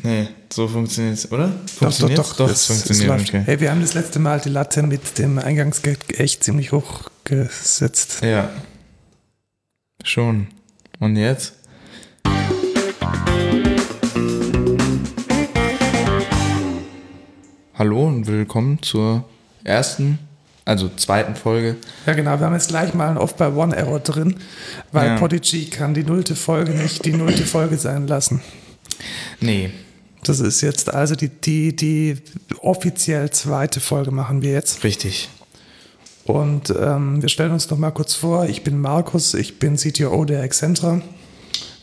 Nee, so funktioniert es, oder? Funktioniert doch, doch, doch, es funktioniert. Es okay. Hey, wir haben das letzte Mal die Latte mit dem Eingangsgeld echt ziemlich hoch gesetzt. Ja. Schon. Und jetzt? Hallo und willkommen zur ersten, also zweiten Folge. Ja, genau. Wir haben jetzt gleich mal einen Off-by-One-Error drin, weil ja. Podigy kann die nullte Folge nicht die nullte Folge sein lassen. Nee. Das ist jetzt also die, die, die offiziell zweite Folge machen wir jetzt. Richtig. Und ähm, wir stellen uns noch mal kurz vor. Ich bin Markus, ich bin CTO der Excentra.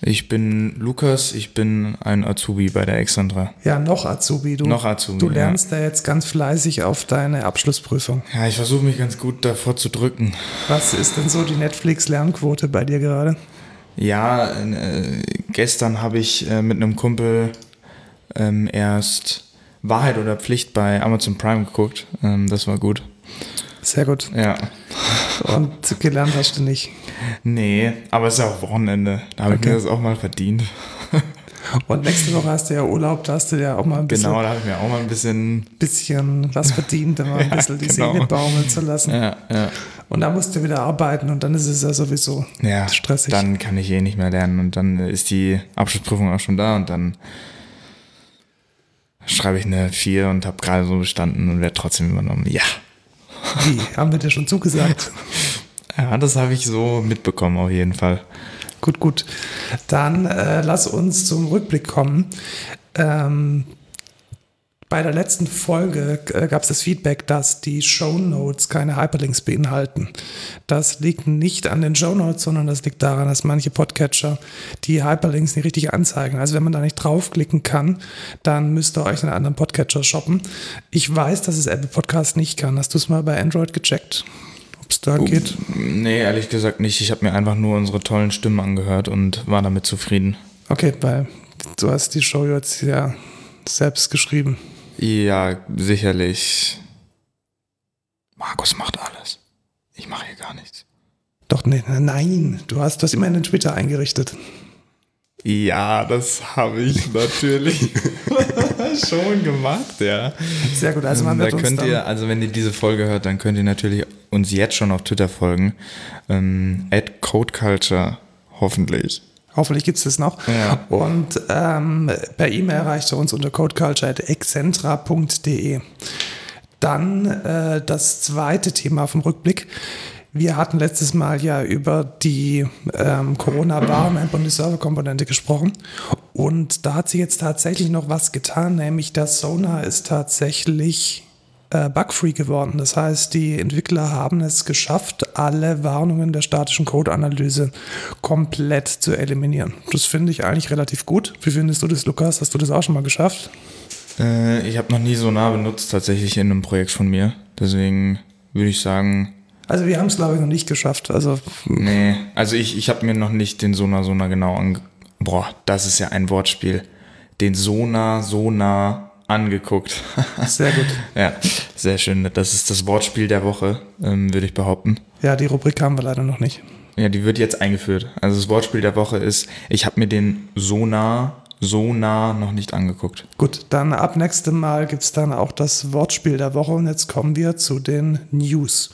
Ich bin Lukas, ich bin ein Azubi bei der Excentra. Ja, noch Azubi. Du, noch Azubi. Du lernst ja. da jetzt ganz fleißig auf deine Abschlussprüfung. Ja, ich versuche mich ganz gut davor zu drücken. Was ist denn so die Netflix-Lernquote bei dir gerade? Ja, äh, gestern habe ich äh, mit einem Kumpel ähm, erst Wahrheit oder Pflicht bei Amazon Prime geguckt. Ähm, das war gut. Sehr gut. Ja. Und gelernt hast du nicht? Nee, aber es ist ja auch Wochenende. Da habe okay. ich mir das auch mal verdient. Und nächste Woche hast du ja Urlaub, da hast du ja auch mal ein bisschen. Genau, da habe ich mir auch mal ein bisschen. Bisschen was verdient, um mal ein bisschen ja, die genau. Seele baumeln zu lassen. Ja, ja. Und dann musst du wieder arbeiten und dann ist es ja sowieso ja, stressig. Dann kann ich eh nicht mehr lernen und dann ist die Abschlussprüfung auch schon da und dann schreibe ich eine 4 und habe gerade so bestanden und werde trotzdem übernommen. Ja. Wie? Haben wir dir schon zugesagt? ja, das habe ich so mitbekommen auf jeden Fall. Gut, gut. Dann äh, lass uns zum Rückblick kommen. Ähm, bei der letzten Folge äh, gab es das Feedback, dass die Show Notes keine Hyperlinks beinhalten. Das liegt nicht an den Show Notes, sondern das liegt daran, dass manche Podcatcher die Hyperlinks nicht richtig anzeigen. Also wenn man da nicht draufklicken kann, dann müsst ihr euch einen anderen Podcatcher shoppen. Ich weiß, dass es Apple Podcast nicht kann. Hast du es mal bei Android gecheckt? Ob es da geht? Nee, ehrlich gesagt nicht. Ich habe mir einfach nur unsere tollen Stimmen angehört und war damit zufrieden. Okay, weil du hast die Show jetzt ja selbst geschrieben. Ja, sicherlich. Markus macht alles. Ich mache hier gar nichts. Doch, ne, nein, du hast das immer in den Twitter eingerichtet. Ja, das habe ich natürlich schon gemacht, ja. Sehr gut, also man wird da könnt ihr, also wenn ihr diese Folge hört, dann könnt ihr natürlich uns jetzt schon auf Twitter folgen. Ähm, at Codeculture, hoffentlich. Hoffentlich gibt es das noch. Ja. Und ähm, per E-Mail erreicht er uns unter codeculture.excentra.de. Dann äh, das zweite Thema vom Rückblick. Wir hatten letztes Mal ja über die ähm, Corona-Warn-App und die Server-Komponente gesprochen. Und da hat sich jetzt tatsächlich noch was getan, nämlich das Sonar ist tatsächlich äh, bugfree geworden. Das heißt, die Entwickler haben es geschafft, alle Warnungen der statischen Code-Analyse komplett zu eliminieren. Das finde ich eigentlich relativ gut. Wie findest du das, Lukas? Hast du das auch schon mal geschafft? Äh, ich habe noch nie Sonar benutzt, tatsächlich in einem Projekt von mir. Deswegen würde ich sagen. Also wir haben es, glaube ich, noch nicht geschafft. Also, nee, also ich, ich habe mir noch nicht den Sonar Sonar genau ange... Boah, das ist ja ein Wortspiel. Den Sonar Sonar angeguckt. Sehr gut. ja, sehr schön. Das ist das Wortspiel der Woche, ähm, würde ich behaupten. Ja, die Rubrik haben wir leider noch nicht. Ja, die wird jetzt eingeführt. Also das Wortspiel der Woche ist, ich habe mir den Sonar so nah noch nicht angeguckt. Gut, dann ab nächstem Mal gibt es dann auch das Wortspiel der Woche und jetzt kommen wir zu den News.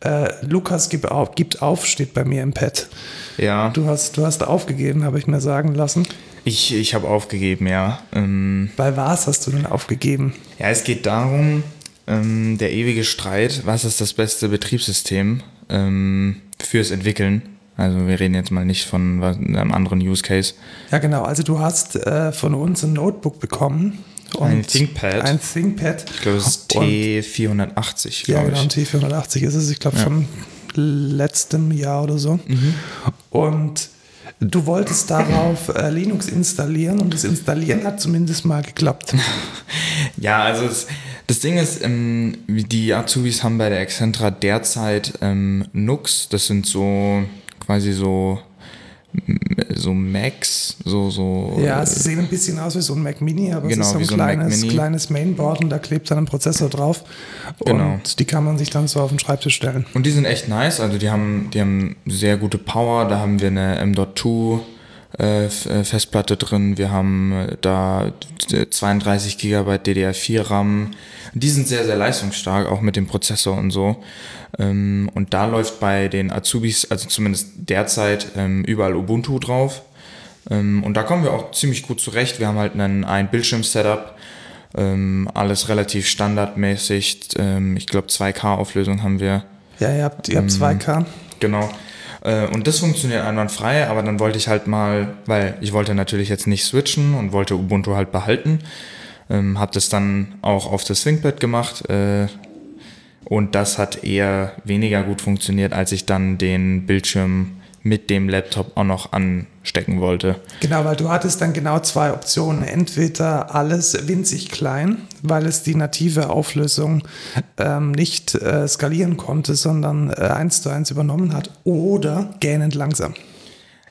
Äh, Lukas gibt auf, gibt auf, steht bei mir im Pad. Ja. Du hast, du hast aufgegeben, habe ich mir sagen lassen. Ich, ich habe aufgegeben, ja. Ähm, Bei was hast du denn aufgegeben? Ja, es geht darum, ähm, der ewige Streit, was ist das beste Betriebssystem ähm, fürs Entwickeln? Also wir reden jetzt mal nicht von einem anderen Use Case. Ja, genau. Also du hast äh, von uns ein Notebook bekommen. ein ThinkPad. Ein ThinkPad. Ich glaube, es ist T480. Ja, genau, ein T480 ist es. Ich glaube, ja. von letztem Jahr oder so. Mhm. Und Du wolltest darauf äh, Linux installieren und das Installieren hat zumindest mal geklappt. ja, also es, das Ding ist, ähm, die Azubis haben bei der Excentra derzeit ähm, Nux, das sind so quasi so so Macs, so, so. Ja, sie sehen ein bisschen aus wie so ein Mac Mini, aber genau, es ist so ein, so kleines, ein kleines Mainboard und da klebt dann ein Prozessor drauf. Genau. Und die kann man sich dann so auf den Schreibtisch stellen. Und die sind echt nice, also die haben, die haben sehr gute Power, da haben wir eine M.2 äh, Festplatte drin, wir haben da 32 GB DDR4 RAM. Die sind sehr, sehr leistungsstark, auch mit dem Prozessor und so. Ähm, und da läuft bei den Azubis, also zumindest derzeit, ähm, überall Ubuntu drauf. Ähm, und da kommen wir auch ziemlich gut zurecht. Wir haben halt einen, ein Bildschirm-Setup, alles relativ standardmäßig. ich glaube 2K-Auflösung haben wir. Ja, ihr habt, ihr habt 2K. Genau. Äh, und das funktioniert einwandfrei, aber dann wollte ich halt mal, weil ich wollte natürlich jetzt nicht switchen und wollte Ubuntu halt behalten. Ähm, habe das dann auch auf das ThinkPad gemacht äh, und das hat eher weniger gut funktioniert, als ich dann den Bildschirm mit dem Laptop auch noch anstecken wollte. Genau, weil du hattest dann genau zwei Optionen. Entweder alles winzig klein, weil es die native Auflösung ähm, nicht äh, skalieren konnte, sondern äh, eins zu eins übernommen hat, oder gähnend langsam.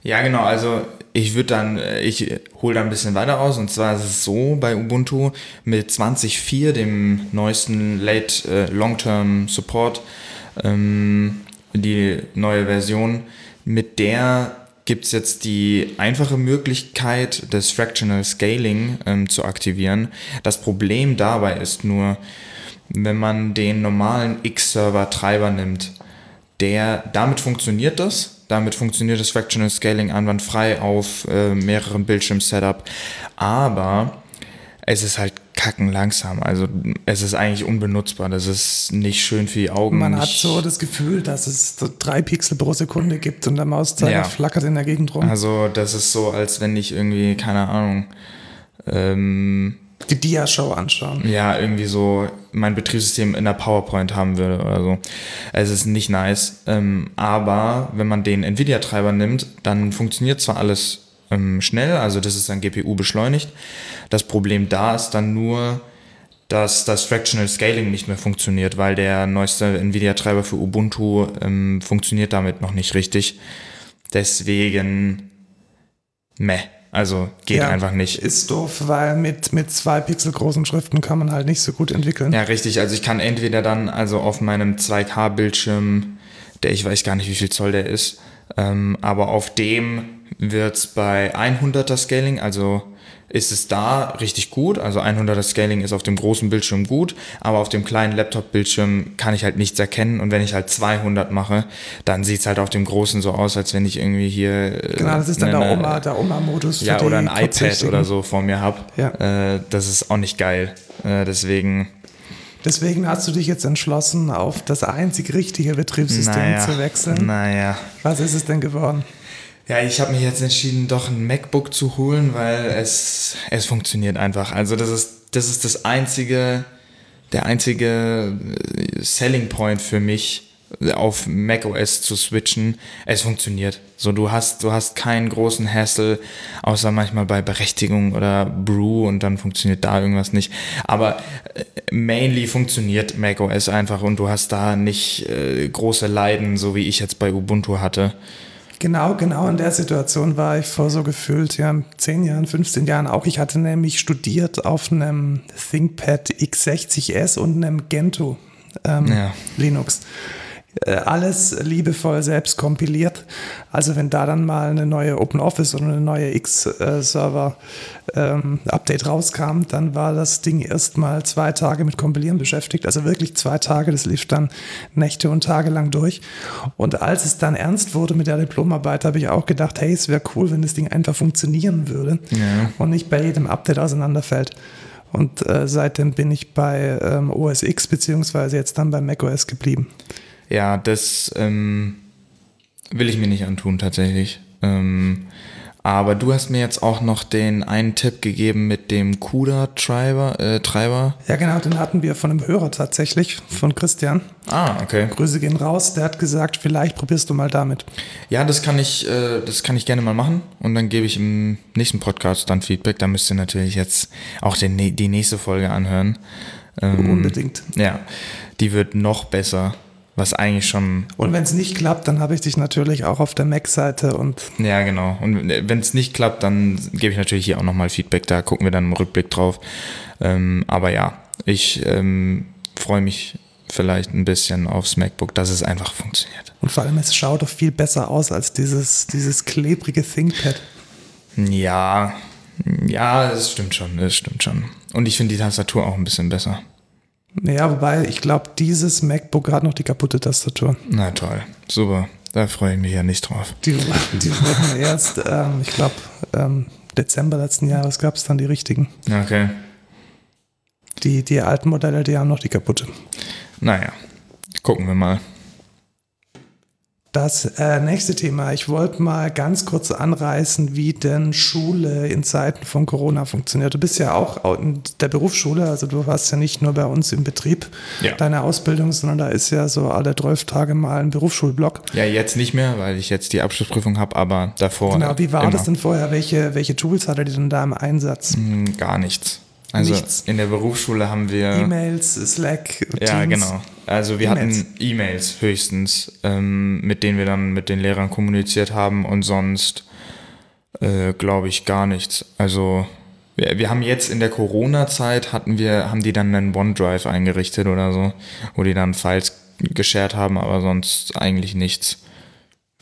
Ja, genau. Also ich würde dann, äh, ich hole da ein bisschen weiter aus. Und zwar ist es so bei Ubuntu mit 20.4, dem neuesten Late äh, Long-Term Support, ähm, die neue Version, mit der gibt es jetzt die einfache Möglichkeit des Fractional Scaling ähm, zu aktivieren. Das Problem dabei ist nur, wenn man den normalen X-Server-Treiber nimmt, der, damit funktioniert das. Damit funktioniert das Fractional Scaling einwandfrei auf äh, mehreren Bildschirm-Setup. Aber es ist halt kacken langsam. Also es ist eigentlich unbenutzbar. Das ist nicht schön für die Augen. Man hat so das Gefühl, dass es so drei Pixel pro Sekunde gibt und der Mauszeiger ja. flackert in der Gegend rum. Also das ist so, als wenn ich irgendwie, keine Ahnung, ähm, die Dia-Show anschauen. Ja, irgendwie so mein Betriebssystem in der PowerPoint haben würde oder so. Es ist nicht nice. Ähm, aber wenn man den Nvidia-Treiber nimmt, dann funktioniert zwar alles ähm, schnell, also das ist dann GPU beschleunigt. Das Problem da ist dann nur, dass das Fractional Scaling nicht mehr funktioniert, weil der neueste Nvidia-Treiber für Ubuntu ähm, funktioniert damit noch nicht richtig. Deswegen, meh. Also geht ja, einfach nicht. Ist doof, weil mit, mit zwei Pixel großen Schriften kann man halt nicht so gut entwickeln. Ja, richtig. Also ich kann entweder dann also auf meinem 2K-Bildschirm, der ich weiß gar nicht, wie viel Zoll der ist, ähm, aber auf dem wird es bei 100er Scaling, also ist es da richtig gut. Also 100er Scaling ist auf dem großen Bildschirm gut, aber auf dem kleinen Laptop-Bildschirm kann ich halt nichts erkennen. Und wenn ich halt 200 mache, dann sieht es halt auf dem großen so aus, als wenn ich irgendwie hier. Äh, genau, das ist dann eine, der Oma, der Oma-Modus. Ja, oder ein iPad oder so vor mir habe. Ja. Äh, das ist auch nicht geil. Äh, deswegen. Deswegen hast du dich jetzt entschlossen, auf das einzig richtige Betriebssystem naja, zu wechseln. Naja. Was ist es denn geworden? Ja, ich habe mich jetzt entschieden, doch ein MacBook zu holen, weil es, es funktioniert einfach. Also das ist, das ist das einzige, der einzige äh, Selling Point für mich, auf macOS zu switchen. Es funktioniert. So, du hast, du hast keinen großen Hassle, außer manchmal bei Berechtigung oder Brew und dann funktioniert da irgendwas nicht. Aber äh, mainly funktioniert macOS einfach und du hast da nicht äh, große Leiden, so wie ich jetzt bei Ubuntu hatte. Genau, genau in der Situation war ich vor so gefühlt ja, 10 Jahren, 15 Jahren auch. Ich hatte nämlich studiert auf einem ThinkPad X60S und einem Gentoo ähm, ja. Linux. Äh, alles liebevoll selbst kompiliert. Also wenn da dann mal eine neue OpenOffice oder eine neue X-Server-Update ähm, rauskam, dann war das Ding erstmal zwei Tage mit Kompilieren beschäftigt. Also wirklich zwei Tage, das lief dann Nächte und Tage lang durch. Und als es dann ernst wurde mit der Diplomarbeit, habe ich auch gedacht, hey, es wäre cool, wenn das Ding einfach funktionieren würde ja. und nicht bei jedem Update auseinanderfällt. Und äh, seitdem bin ich bei ähm, OS X beziehungsweise jetzt dann bei macOS geblieben. Ja, das ähm, will ich mir nicht antun tatsächlich. Ähm, aber du hast mir jetzt auch noch den einen Tipp gegeben mit dem CUDA-Treiber. Äh, Treiber. Ja, genau, den hatten wir von einem Hörer tatsächlich, von Christian. Ah, okay. Grüße gehen raus. Der hat gesagt, vielleicht probierst du mal damit. Ja, das kann ich, äh, das kann ich gerne mal machen. Und dann gebe ich im nächsten Podcast dann Feedback. Da müsst ihr natürlich jetzt auch den, die nächste Folge anhören. Ähm, Unbedingt. Ja, die wird noch besser was eigentlich schon. Und wenn es nicht klappt, dann habe ich dich natürlich auch auf der Mac-Seite und. Ja, genau. Und wenn es nicht klappt, dann gebe ich natürlich hier auch nochmal Feedback. Da gucken wir dann im Rückblick drauf. Ähm, aber ja, ich ähm, freue mich vielleicht ein bisschen aufs MacBook, dass es einfach funktioniert. Und vor allem, es schaut doch viel besser aus als dieses, dieses klebrige ThinkPad. Ja, ja, das stimmt schon, das stimmt schon. Und ich finde die Tastatur auch ein bisschen besser. Ja, wobei ich glaube, dieses MacBook hat noch die kaputte Tastatur. Na toll, super. Da freue ich mich ja nicht drauf. Die, die wurden erst, ähm, ich glaube, ähm, Dezember letzten Jahres gab es dann die richtigen. Okay. Die, die alten Modelle, die haben noch die kaputte. Naja, gucken wir mal. Das äh, nächste Thema. Ich wollte mal ganz kurz anreißen, wie denn Schule in Zeiten von Corona funktioniert. Du bist ja auch in der Berufsschule, also du warst ja nicht nur bei uns im Betrieb Ja. deine Ausbildung, sondern da ist ja so alle 12 Tage mal ein Berufsschulblock. Ja, jetzt nicht mehr, weil ich jetzt die Abschlussprüfung habe, aber davor. Genau, wie war immer. das denn vorher? Welche, welche Tools hattet ihr denn da im Einsatz? Hm, Gar nichts. Also Nichts. in der Berufsschule haben wir. E-Mails, Slack, Ja, Teams? genau. Also wir E-Mails. hatten E-Mails höchstens, ähm, mit denen wir dann mit den Lehrern kommuniziert haben und sonst äh, glaube ich gar nichts. Also wir, wir haben jetzt in der Corona-Zeit hatten wir, haben die dann einen OneDrive eingerichtet oder so, wo die dann Files geshared haben, aber sonst eigentlich nichts.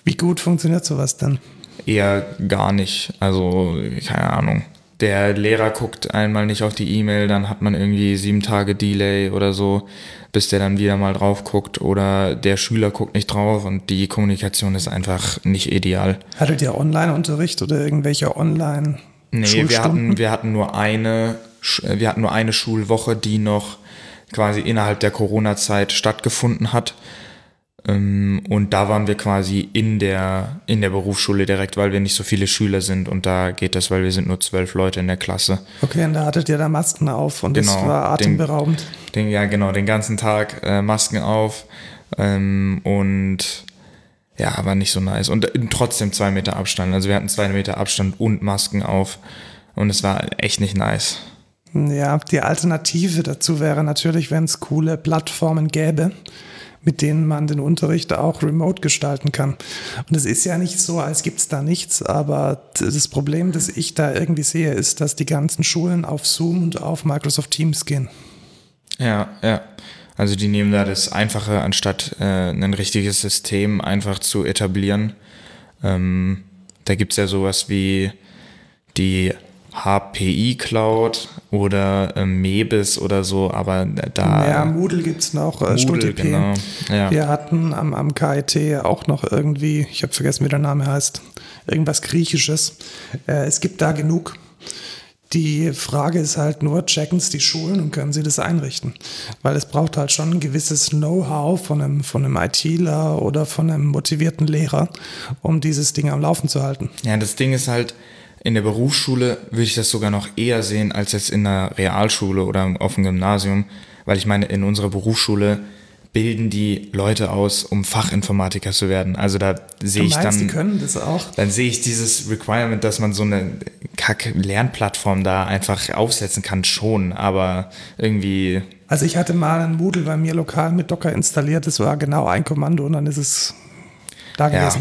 Wie gut funktioniert sowas denn? Eher gar nicht. Also, keine Ahnung. Der Lehrer guckt einmal nicht auf die E-Mail, dann hat man irgendwie sieben Tage Delay oder so, bis der dann wieder mal drauf guckt oder der Schüler guckt nicht drauf und die Kommunikation ist einfach nicht ideal. Hattet ihr Online-Unterricht oder irgendwelche Online- Nee, wir hatten, wir hatten nur eine, äh, wir hatten nur eine Schulwoche, die noch quasi innerhalb der Corona-Zeit stattgefunden hat. Ähm, Und da waren wir quasi in der, in der Berufsschule direkt, weil wir nicht so viele Schüler sind und da geht das, weil wir sind nur zwölf Leute in der Klasse. Okay, und da hattet ihr da Masken auf und das Genau, war den- atemberaubend. Den, ja, genau, den ganzen Tag äh, Masken auf ähm, und ja, aber nicht so nice. Und äh, trotzdem zwei Meter Abstand. Also wir hatten zwei Meter Abstand und Masken auf und es war echt nicht nice. Ja, die Alternative dazu wäre natürlich, wenn es coole Plattformen gäbe, mit denen man den Unterricht auch remote gestalten kann. Und es ist ja nicht so, als gibt es da nichts, aber das Problem, das ich da irgendwie sehe, ist, dass die ganzen Schulen auf Zoom und auf Microsoft Teams gehen. Ja, ja. Also die nehmen da das Einfache, anstatt äh, ein richtiges System einfach zu etablieren. Ähm, da gibt's ja sowas wie die HPI Cloud oder ähm, Mebis oder so, aber da ja, Moodle gibt es noch, äh, Moodle, genau. Ja. Wir hatten am, am KIT auch noch irgendwie, ich habe vergessen, wie der Name heißt, irgendwas Griechisches. Äh, es gibt da genug. Die Frage ist halt nur, checken es die Schulen und können sie das einrichten? Weil es braucht halt schon ein gewisses Know-how von einem, von einem ITler oder von einem motivierten Lehrer, um dieses Ding am Laufen zu halten. Ja, das Ding ist halt, in der Berufsschule würde ich das sogar noch eher sehen als jetzt in der Realschule oder auf dem Gymnasium, weil ich meine, in unserer Berufsschule bilden die Leute aus, um Fachinformatiker zu werden. Also da sehe ich meinst, die dann, können das auch? dann sehe ich dieses Requirement, dass man so eine Kack-Lernplattform da einfach aufsetzen kann, schon, aber irgendwie, Also ich hatte mal ein Moodle bei mir lokal mit Docker installiert, das war genau ein Kommando und dann ist es da ja.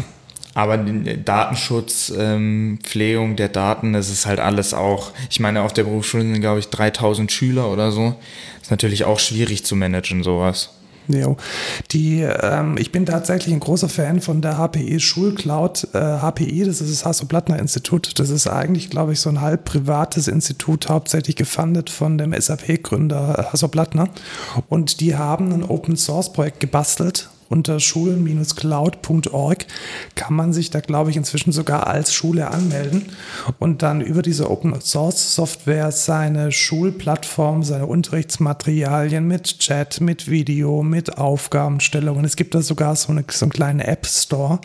Aber den Datenschutz, ähm, Pflegung der Daten, das ist halt alles auch, ich meine, auf der Berufsschule sind, glaube ich, 3000 Schüler oder so. Ist natürlich auch schwierig zu managen, sowas. Jo. Die, ähm, ich bin tatsächlich ein großer Fan von der HPI Schulcloud. Äh, HPI, das ist das Hasso-Plattner-Institut. Das ist eigentlich, glaube ich, so ein halb privates Institut, hauptsächlich gefundet von dem SAP-Gründer Hasso Plattner. Und die haben ein Open-Source-Projekt gebastelt. Unter schulen-cloud.org kann man sich da, glaube ich, inzwischen sogar als Schule anmelden und dann über diese Open-Source-Software seine Schulplattform, seine Unterrichtsmaterialien mit Chat, mit Video, mit Aufgabenstellungen. Es gibt da sogar so, eine, so einen kleinen App-Store,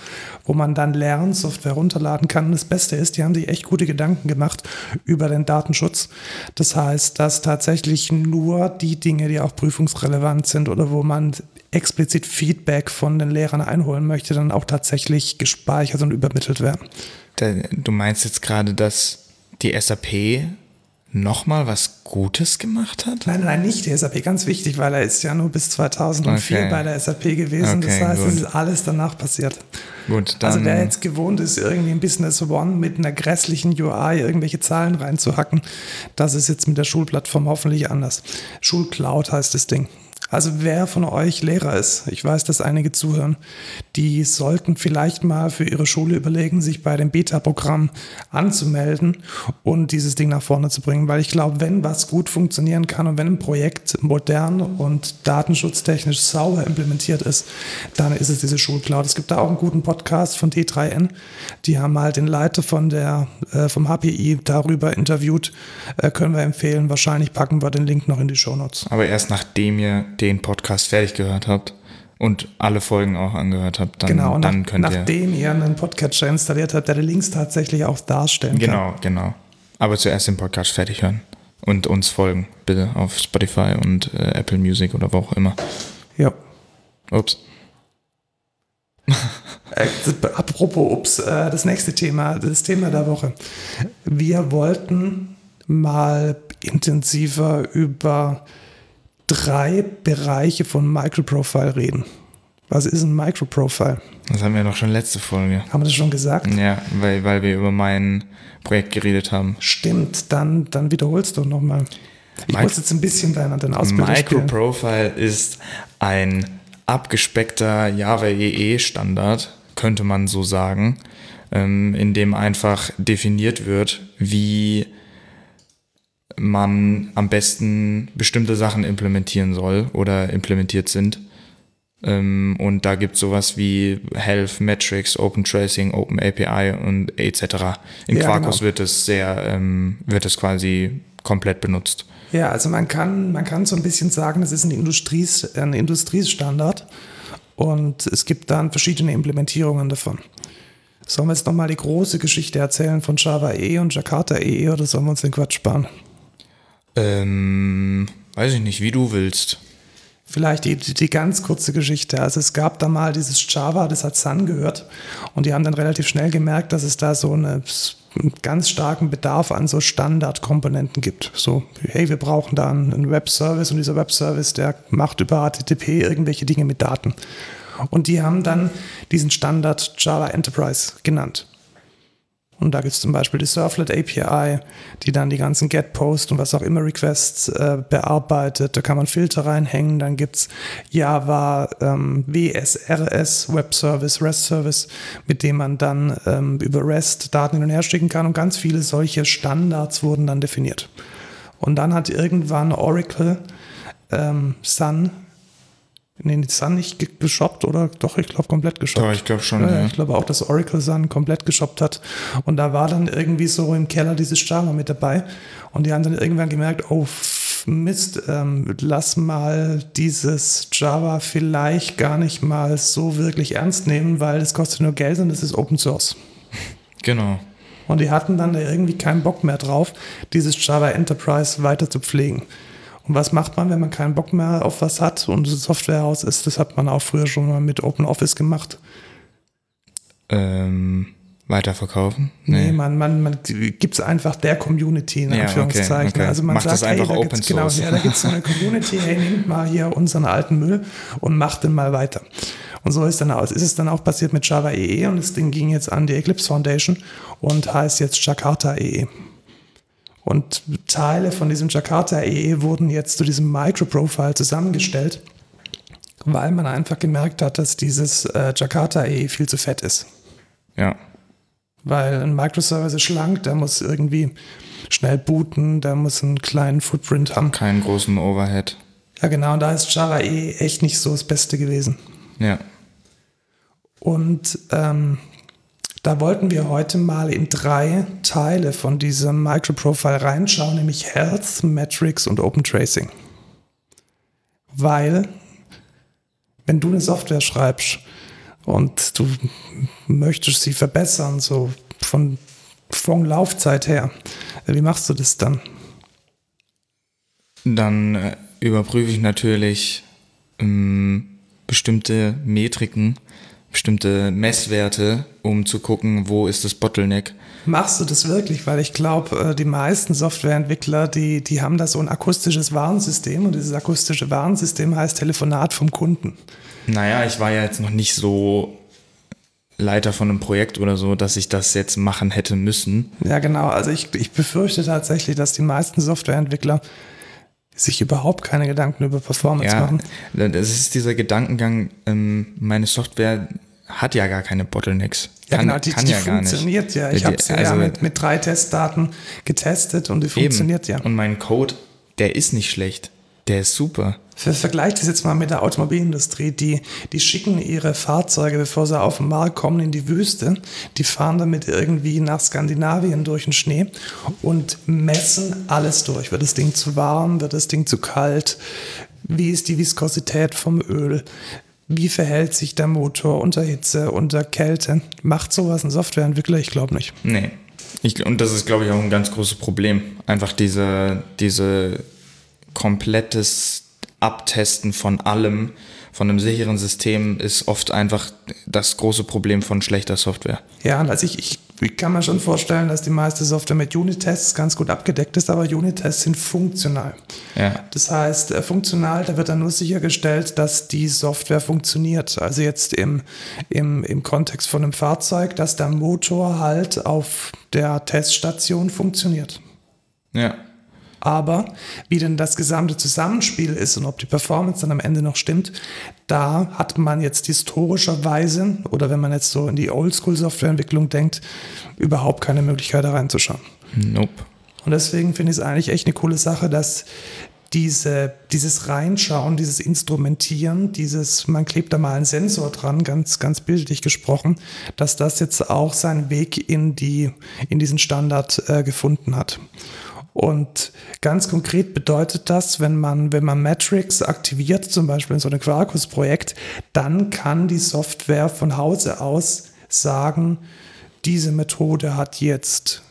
wo man dann Lernsoftware runterladen kann. Und das Beste ist, die haben sich echt gute Gedanken gemacht über den Datenschutz. Das heißt, dass tatsächlich nur die Dinge, die auch prüfungsrelevant sind oder wo man explizit Feedback von den Lehrern einholen möchte, dann auch tatsächlich gespeichert und übermittelt werden. Du meinst jetzt gerade, dass die SAP nochmal was Gutes gemacht hat? Nein, nein, nicht die SAP, ganz wichtig, weil er ist ja nur bis 2004 Okay. bei der SAP gewesen. das Okay, heißt, gut. es ist alles danach passiert. Gut, dann. Also der jetzt gewohnt ist, irgendwie in Business One mit einer grässlichen UI irgendwelche Zahlen reinzuhacken, das ist jetzt mit der Schulplattform hoffentlich anders. Schulcloud heißt das Ding. Also wer von euch Lehrer ist, ich weiß, dass einige zuhören, die sollten vielleicht mal für ihre Schule überlegen, sich bei dem Beta-Programm anzumelden und dieses Ding nach vorne zu bringen. Weil ich glaube, wenn was gut funktionieren kann und wenn ein Projekt modern und datenschutztechnisch sauber implementiert ist, dann ist es diese Schulcloud. Es gibt da auch einen guten Podcast von T3N. Die haben halt den Leiter von der, äh, vom HPI darüber interviewt. Äh, können wir empfehlen. Wahrscheinlich packen wir den Link noch in die Show Notes. Aber erst nachdem ihr den Podcast fertig gehört habt und alle Folgen auch angehört habt, dann, genau, dann nach, könnt ihr. nachdem ihr einen Podcatcher installiert habt, der die Links tatsächlich auch darstellen kann. Genau, genau. Aber zuerst den Podcast fertig hören und uns folgen, bitte auf Spotify und äh, Apple Music oder wo auch immer. Ja. Ups. Äh, apropos, ups, äh, das nächste Thema, das Thema der Woche. Wir wollten mal intensiver über drei Bereiche von Microprofile reden. Was ist ein Microprofile? Das haben wir doch schon letzte Folge. Haben wir das schon gesagt? Ja, weil, weil wir über mein Projekt geredet haben. Stimmt, dann, dann wiederholst du nochmal. Ich Mic- muss jetzt ein bisschen deinen, Ausbilder spielen. Microprofile ist ein abgespeckter Java EE Standard, könnte man so sagen, ähm, in dem einfach definiert wird, wie man am besten bestimmte Sachen implementieren soll oder implementiert sind. Ähm, und da gibt es sowas wie Health, Metrics, Open Tracing, Open API und etc. In Ja, Quarkus genau. wird es sehr, ähm, wird es quasi komplett benutzt. Ja, also man kann, man kann so ein bisschen sagen, das ist ein, Industries, ein Industriestandard und es gibt dann verschiedene Implementierungen davon. Sollen wir jetzt nochmal die große Geschichte erzählen von Java EE und Jakarta EE oder sollen wir uns den Quatsch sparen? Ähm, weiß ich nicht, wie du willst. Vielleicht die, die, die ganz kurze Geschichte. Also es gab da mal dieses Java, das hat Sun gehört und die haben dann relativ schnell gemerkt, dass es da so eine, einen ganz starken Bedarf an so Standardkomponenten gibt. So, hey, wir brauchen da einen, einen Webservice und dieser Webservice, der macht über HTTP irgendwelche Dinge mit Daten. Und die haben dann diesen Standard Java Enterprise genannt. Und da gibt es zum Beispiel die Surflet API, die dann die ganzen Get, Post und was auch immer Requests äh, bearbeitet. Da kann man Filter reinhängen. Dann gibt es Java ähm, WSRS, Web Service, REST Service, mit dem man dann ähm, über REST Daten hin und her schicken kann. Und ganz viele solche Standards wurden dann definiert. Und dann hat irgendwann Oracle ähm, Sun, nee, Sun nicht ge- geshoppt oder doch, ich glaube komplett geshoppt. Doch, ich glaube schon, Ja, ja. Ich glaube auch, dass Oracle Sun komplett geshoppt hat. Und da war dann irgendwie so im Keller dieses Java mit dabei. Und die haben dann irgendwann gemerkt, oh Mist, ähm, lass mal dieses Java vielleicht gar nicht mal so wirklich ernst nehmen, weil es kostet nur Geld und es ist Open Source. Genau. Und die hatten dann da irgendwie keinen Bock mehr drauf, dieses Java Enterprise weiter zu pflegen. Und was macht man, wenn man keinen Bock mehr auf was hat und ein Softwarehaus ist? Das hat man auch früher schon mal mit Open Office gemacht. Ähm, weiterverkaufen? Nee, man, man, man gibt es einfach der Community, in Ja, Anführungszeichen. okay, okay. Also man Macht sagt, hey, da gibt's, genau, ja, da gibt es so eine Community, hey, nehmt mal hier unseren alten Müll und macht den mal weiter. Und so ist, dann aus, ist es dann auch passiert mit Java EE und das Ding ging jetzt an die Eclipse Foundation und heißt jetzt Jakarta EE. Und Teile von diesem Jakarta EE wurden jetzt zu diesem Microprofile zusammengestellt, weil man einfach gemerkt hat, dass dieses äh, Jakarta EE viel zu fett ist. Ja. Weil ein Microservice ist schlank, der muss irgendwie schnell booten, der muss einen kleinen Footprint haben. Keinen großen Overhead. Ja, genau, und da ist Java E echt nicht so das Beste gewesen. Ja. Und ähm, da wollten wir heute mal in drei Teile von diesem Microprofile reinschauen, nämlich Health, Metrics und Open Tracing. Weil, wenn du eine Software schreibst und du möchtest sie verbessern, so von, von Laufzeit her, wie machst du das dann? Dann äh, überprüfe ich natürlich ähm, bestimmte Metriken, bestimmte Messwerte, um zu gucken, wo ist das Bottleneck. Machst du das wirklich? Weil ich glaube, die meisten Softwareentwickler, die, die haben da so ein akustisches Warnsystem und dieses akustische Warnsystem heißt Telefonat vom Kunden. Naja, ich war ja jetzt noch nicht so Leiter von einem Projekt oder so, dass ich das jetzt machen hätte müssen. Ja, genau. Also ich, ich befürchte tatsächlich, dass die meisten Softwareentwickler sich überhaupt keine Gedanken über Performance Ja, machen. das ist dieser Gedankengang, ähm, meine Software hat ja gar keine Bottlenecks. Ja, genau, die, die funktioniert ja. Ich habe sie also, ja mit, mit drei Testdaten getestet und die funktioniert eben. ja. Und mein Code, der ist nicht schlecht. Der ist super. Vergleich das jetzt mal mit der Automobilindustrie. Die, die schicken ihre Fahrzeuge, bevor sie auf den Markt kommen, in die Wüste. Die fahren damit irgendwie nach Skandinavien durch den Schnee und messen alles durch. Wird das Ding zu warm? Wird das Ding zu kalt? Wie ist die Viskosität vom Öl? Wie verhält sich der Motor unter Hitze, unter Kälte? Macht sowas ein Softwareentwickler? Ich glaube nicht. Nee. Ich, und das ist, glaube ich, auch ein ganz großes Problem. Einfach diese, diese komplettes Abtesten von allem, von einem sicheren System, ist oft einfach das große Problem von schlechter Software. Ja, also ich, ich, ich kann mir schon vorstellen, dass die meiste Software mit Unit-Tests ganz gut abgedeckt ist, aber Unit-Tests sind funktional. Ja. Das heißt, äh, funktional, da wird dann nur sichergestellt, dass die Software funktioniert. Also jetzt im, im, im Kontext von einem Fahrzeug, dass der Motor halt auf der Teststation funktioniert. Ja. Aber wie denn das gesamte Zusammenspiel ist und ob die Performance dann am Ende noch stimmt, da hat man jetzt historischerweise oder wenn man jetzt so in die Oldschool-Softwareentwicklung denkt, überhaupt keine Möglichkeit da reinzuschauen. Nope. Und deswegen finde ich es eigentlich echt eine coole Sache, dass diese, dieses Reinschauen, dieses Instrumentieren, dieses, man klebt da mal einen Sensor dran, ganz, ganz bildlich gesprochen, dass das jetzt auch seinen Weg in, die, in diesen Standard äh, gefunden hat. Und ganz konkret bedeutet das, wenn man, wenn man Metrics aktiviert, zum Beispiel in so einem Quarkus-Projekt, dann kann die Software von Hause aus sagen, diese Methode hat jetzt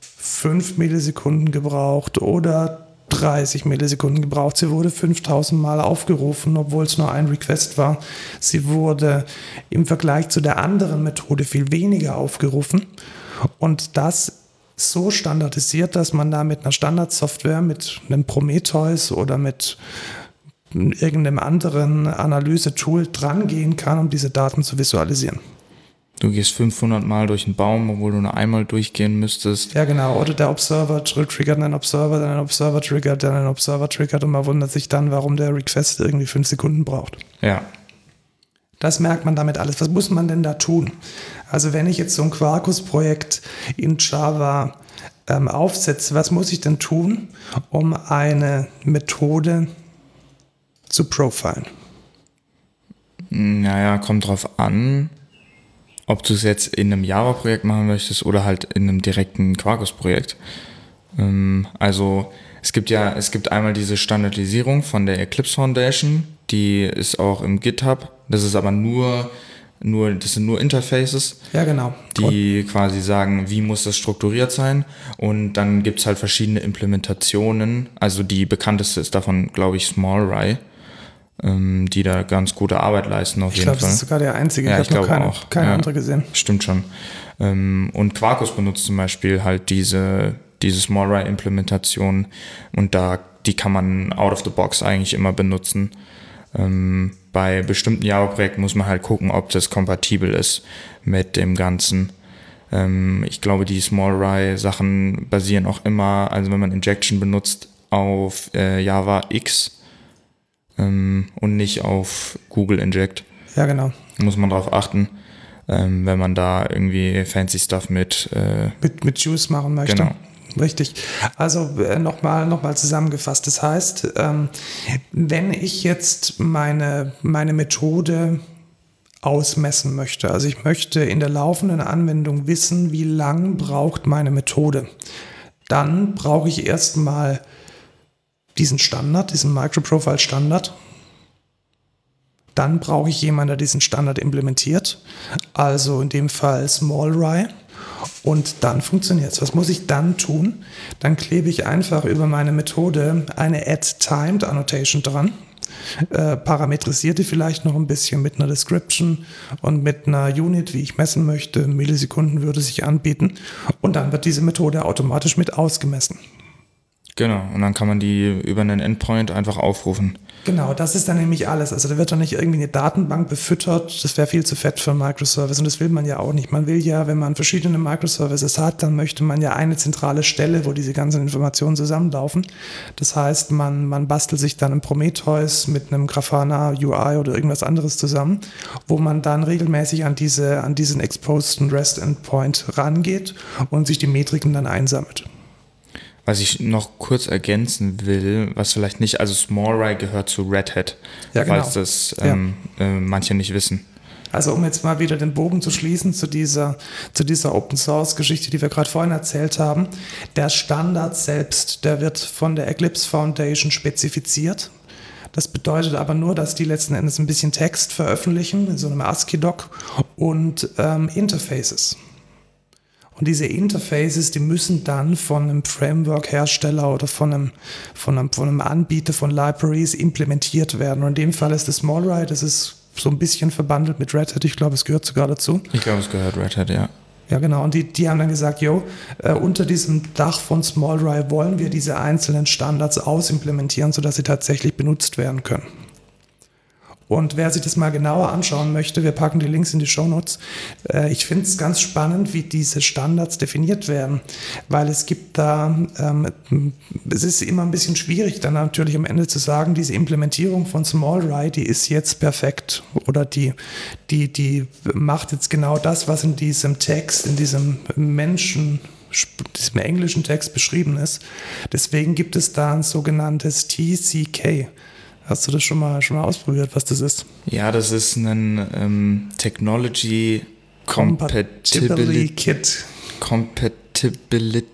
5 Millisekunden gebraucht oder 30 Millisekunden gebraucht. Sie wurde 5000 Mal aufgerufen, obwohl es nur ein Request war. Sie wurde im Vergleich zu der anderen Methode viel weniger aufgerufen. Und das so standardisiert, dass man da mit einer Standardsoftware, mit einem Prometheus oder mit irgendeinem anderen Analyse-Tool drangehen kann, um diese Daten zu visualisieren. Du gehst 500 Mal durch einen Baum, obwohl du nur einmal durchgehen müsstest. Ja, genau. Oder der Observer triggert einen Observer, dann ein Observer triggert, dann ein Observer triggert und man wundert sich dann, warum der Request irgendwie fünf Sekunden braucht. Ja. Das merkt man damit alles. Was muss man denn da tun? Also wenn ich jetzt so ein Quarkus-Projekt in Java ähm, aufsetze, was muss ich denn tun, um eine Methode zu profilen? Naja, kommt drauf an, ob du es jetzt in einem Java-Projekt machen möchtest oder halt in einem direkten Quarkus-Projekt. Ähm, also es gibt ja, es gibt einmal diese Standardisierung von der Eclipse Foundation, die ist auch im GitHub. Das ist aber nur nur, das sind nur Interfaces, ja, genau. die und quasi sagen, wie muss das strukturiert sein. Und dann gibt es halt verschiedene Implementationen. Also die bekannteste ist davon, glaube ich, SmallRye, ähm, die da ganz gute Arbeit leisten auf ich jeden glaub, Fall. Ich glaube, das ist sogar der einzige. Ja, ich, ich glaube keine, auch. Keine ja, andere gesehen. Stimmt schon. Ähm, und Quarkus benutzt zum Beispiel halt diese, diese SmallRye-Implementation und da, die kann man out of the box eigentlich immer benutzen. Ähm, bei bestimmten Java-Projekten muss man halt gucken, ob das kompatibel ist mit dem Ganzen. Ähm, ich glaube, die Small-Rye-Sachen basieren auch immer, also wenn man Injection benutzt, auf äh, Java X ähm, und nicht auf Google Inject. Ja, genau. Muss man darauf achten, ähm, wenn man da irgendwie fancy Stuff mit, äh, mit, mit Juice machen möchte. Genau. Richtig. Also äh, nochmal noch mal zusammengefasst. Das heißt, ähm, wenn ich jetzt meine, meine Methode ausmessen möchte, also ich möchte in der laufenden Anwendung wissen, wie lang braucht meine Methode, dann brauche ich erstmal diesen Standard, diesen Microprofile-Standard. Dann brauche ich jemanden, der diesen Standard implementiert, also in dem Fall SmallRye. Und dann funktioniert es. Was muss ich dann tun? Dann klebe ich einfach über meine Methode eine Add-Timed Annotation dran. Äh, parametrisierte vielleicht noch ein bisschen mit einer Description und mit einer Unit, wie ich messen möchte. Millisekunden würde sich anbieten. Und dann wird diese Methode automatisch mit ausgemessen. Genau, und dann kann man die über einen Endpoint einfach aufrufen. Genau, das ist dann nämlich alles. Also da wird doch nicht irgendwie eine Datenbank befüttert. Das wäre viel zu fett für einen Microservice und das will man ja auch nicht. Man will ja, wenn man verschiedene Microservices hat, dann möchte man ja eine zentrale Stelle, wo diese ganzen Informationen zusammenlaufen. Das heißt, man, man bastelt sich dann ein Prometheus mit einem Grafana UI oder irgendwas anderes zusammen, wo man dann regelmäßig an, diese, an diesen exposed REST Endpoint rangeht und sich die Metriken dann einsammelt. Was ich noch kurz ergänzen will, was vielleicht nicht, also SmallRye gehört zu Red Hat, Ja, genau. falls das ähm, äh, manche nicht wissen. Also um jetzt mal wieder den Bogen zu schließen zu dieser, zu dieser Open Source Geschichte, die wir gerade vorhin erzählt haben. Der Standard selbst, der wird von der Eclipse Foundation spezifiziert. Das bedeutet aber nur, dass die letzten Endes ein bisschen Text veröffentlichen in so einem ASCII-Doc und ähm, Interfaces. Und diese Interfaces, die müssen dann von einem Framework-Hersteller oder von einem, von, einem, von einem Anbieter von Libraries implementiert werden. Und in dem Fall ist das SmallRide, das ist so ein bisschen verbandelt mit Red Hat. Ich glaube, es gehört sogar dazu. Ich glaube, es gehört Red Hat, ja. Ja, genau. Und die, die haben dann gesagt, yo, äh, unter diesem Dach von SmallRye wollen wir diese einzelnen Standards ausimplementieren, sodass sie tatsächlich benutzt werden können. Und wer sich das mal genauer anschauen möchte, wir packen die Links in die Shownotes. Äh, ich finde es ganz spannend, wie diese Standards definiert werden, weil es gibt da, ähm, es ist immer ein bisschen schwierig, dann natürlich am Ende zu sagen, diese Implementierung von SmallRye, die ist jetzt perfekt oder die, die, die macht jetzt genau das, was in diesem Text, in diesem Menschen diesem englischen Text beschrieben ist. Deswegen gibt es da ein sogenanntes TCK. Hast du das schon mal, schon mal ausprobiert, was das ist? Ja, das ist ein ähm, Technology Compatibility Compatibility. Kit. Compatibility.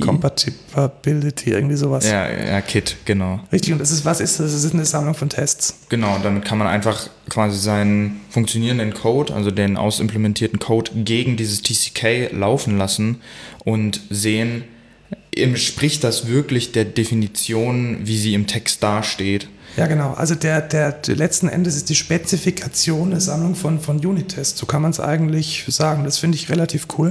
Compatibility, irgendwie sowas. ja, ja, Kit, genau. Richtig, und das ist, was ist das? Das ist eine Sammlung von Tests. Genau, und damit kann man einfach quasi seinen funktionierenden Code, also den ausimplementierten Code, gegen dieses TCK laufen lassen und sehen, entspricht das wirklich der Definition, wie sie im Text dasteht. Ja, genau. Also der, der, der letzten Endes ist die Spezifikation eine Sammlung von, von Unit-Tests. So kann man es eigentlich sagen. Das finde ich relativ cool,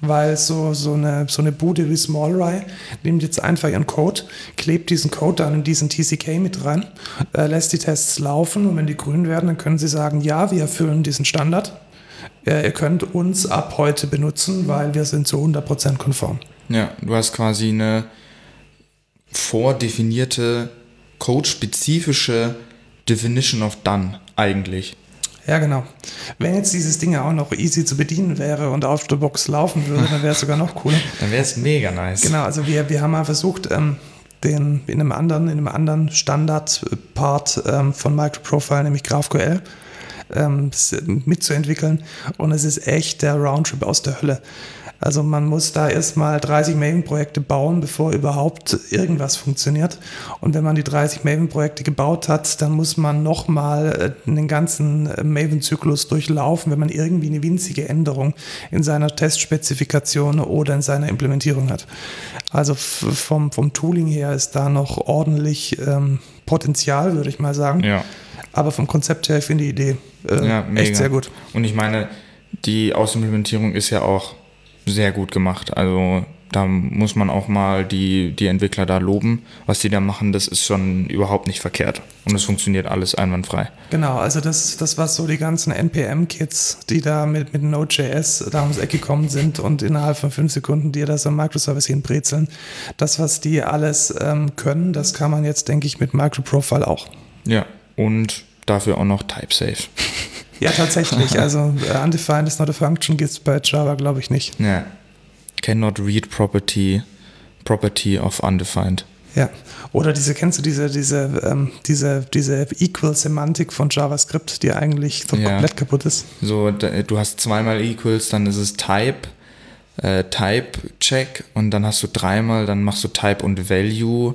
weil so, so, eine, so eine Bude wie SmallRye nimmt jetzt einfach ihren Code, klebt diesen Code dann in diesen TCK mit rein, äh, lässt die Tests laufen und wenn die grün werden, dann können sie sagen, ja, wir erfüllen diesen Standard. Äh, ihr könnt uns ab heute benutzen, weil wir sind zu 100% konform. Ja, du hast quasi eine vordefinierte, codespezifische Definition of Done eigentlich. Ja, genau. Wenn jetzt dieses Ding auch noch easy zu bedienen wäre und auf der Box laufen würde, dann wäre es sogar noch cooler. Dann wäre es mega nice. Genau, also wir, wir haben mal versucht, ähm, den in einem anderen, in einem anderen Standard-Part ähm, von Microprofile, nämlich GraphQL, ähm, mitzuentwickeln. Und es ist echt der Roundtrip aus der Hölle. Also man muss da erstmal 30 Maven-Projekte bauen, bevor überhaupt irgendwas funktioniert. Und wenn man die 30 Maven-Projekte gebaut hat, dann muss man nochmal einen ganzen äh, Maven-Zyklus durchlaufen, wenn man irgendwie eine winzige Änderung in seiner Testspezifikation oder in seiner Implementierung hat. Also vom, vom Tooling her ist da noch ordentlich ähm, Potenzial, würde ich mal sagen. Ja. Aber vom Konzept her, ich finde die Idee äh, Ja, echt sehr gut. Und ich meine, die Ausimplementierung ist ja auch sehr gut gemacht. Also da muss man auch mal die, die Entwickler da loben. Was die da machen, das ist schon überhaupt nicht verkehrt. Und es funktioniert alles einwandfrei. Genau, also das, das was so die ganzen NPM-Kits, die da mit, mit Node.js da ums Eck gekommen sind und innerhalb von fünf Sekunden dir das am Microservice hinbrezeln, das, was die alles ähm, können, das kann man jetzt, denke ich, mit Microprofile auch. Ja. Und dafür auch noch TypeSafe. Ja, tatsächlich. Also äh, undefined is not a function gibt es bei Java, glaube ich, nicht. Ja. Cannot read property, property of undefined. Ja. Oder diese, kennst du diese, diese, ähm, diese, diese Equal-Semantik von JavaScript, die eigentlich so Ja. komplett kaputt ist? So, du hast zweimal Equals, dann ist es Type, äh, Type-Check und dann hast du dreimal, dann machst du Type und Value,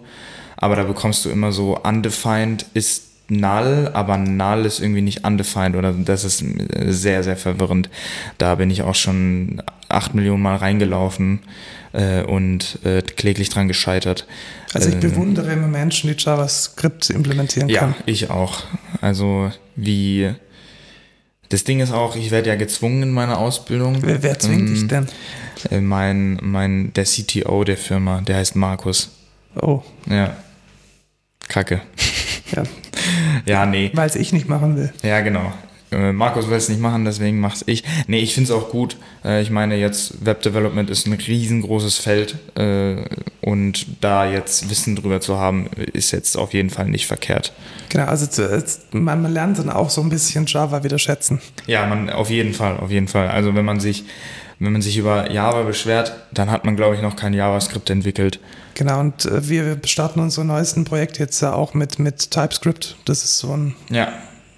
aber da bekommst du immer so undefined ist null, aber null ist irgendwie nicht undefined oder das ist äh, sehr, sehr verwirrend. Da bin ich auch schon acht Millionen Mal reingelaufen äh, und äh, kläglich dran gescheitert. Also ich Äh, bewundere immer Menschen, die JavaScript implementieren ja, können. ich auch. Also wie das Ding ist auch, ich werde ja gezwungen in meiner Ausbildung. Wer, wer zwingt Ähm, dich denn? äh, Mein, mein, der CTO der Firma, der heißt Markus. Oh, Ja. Kacke. ja, Ja, nee. weil es ich nicht machen will. Ja, genau. Äh, Markus will es nicht machen, deswegen mach's ich. Nee, ich finde es auch gut. Äh, Ich meine, jetzt Web Development ist ein riesengroßes Feld äh, und da jetzt Wissen drüber zu haben, ist jetzt auf jeden Fall nicht verkehrt. Genau, also man lernt dann auch so ein bisschen Java wieder schätzen. Ja, man auf jeden Fall, auf jeden Fall. Also wenn man sich, wenn man sich über Java beschwert, dann hat man, glaube ich, noch kein JavaScript entwickelt. Genau, und äh, wir starten unser neuesten Projekt jetzt ja auch mit, mit TypeScript. Das ist so ein, Ja,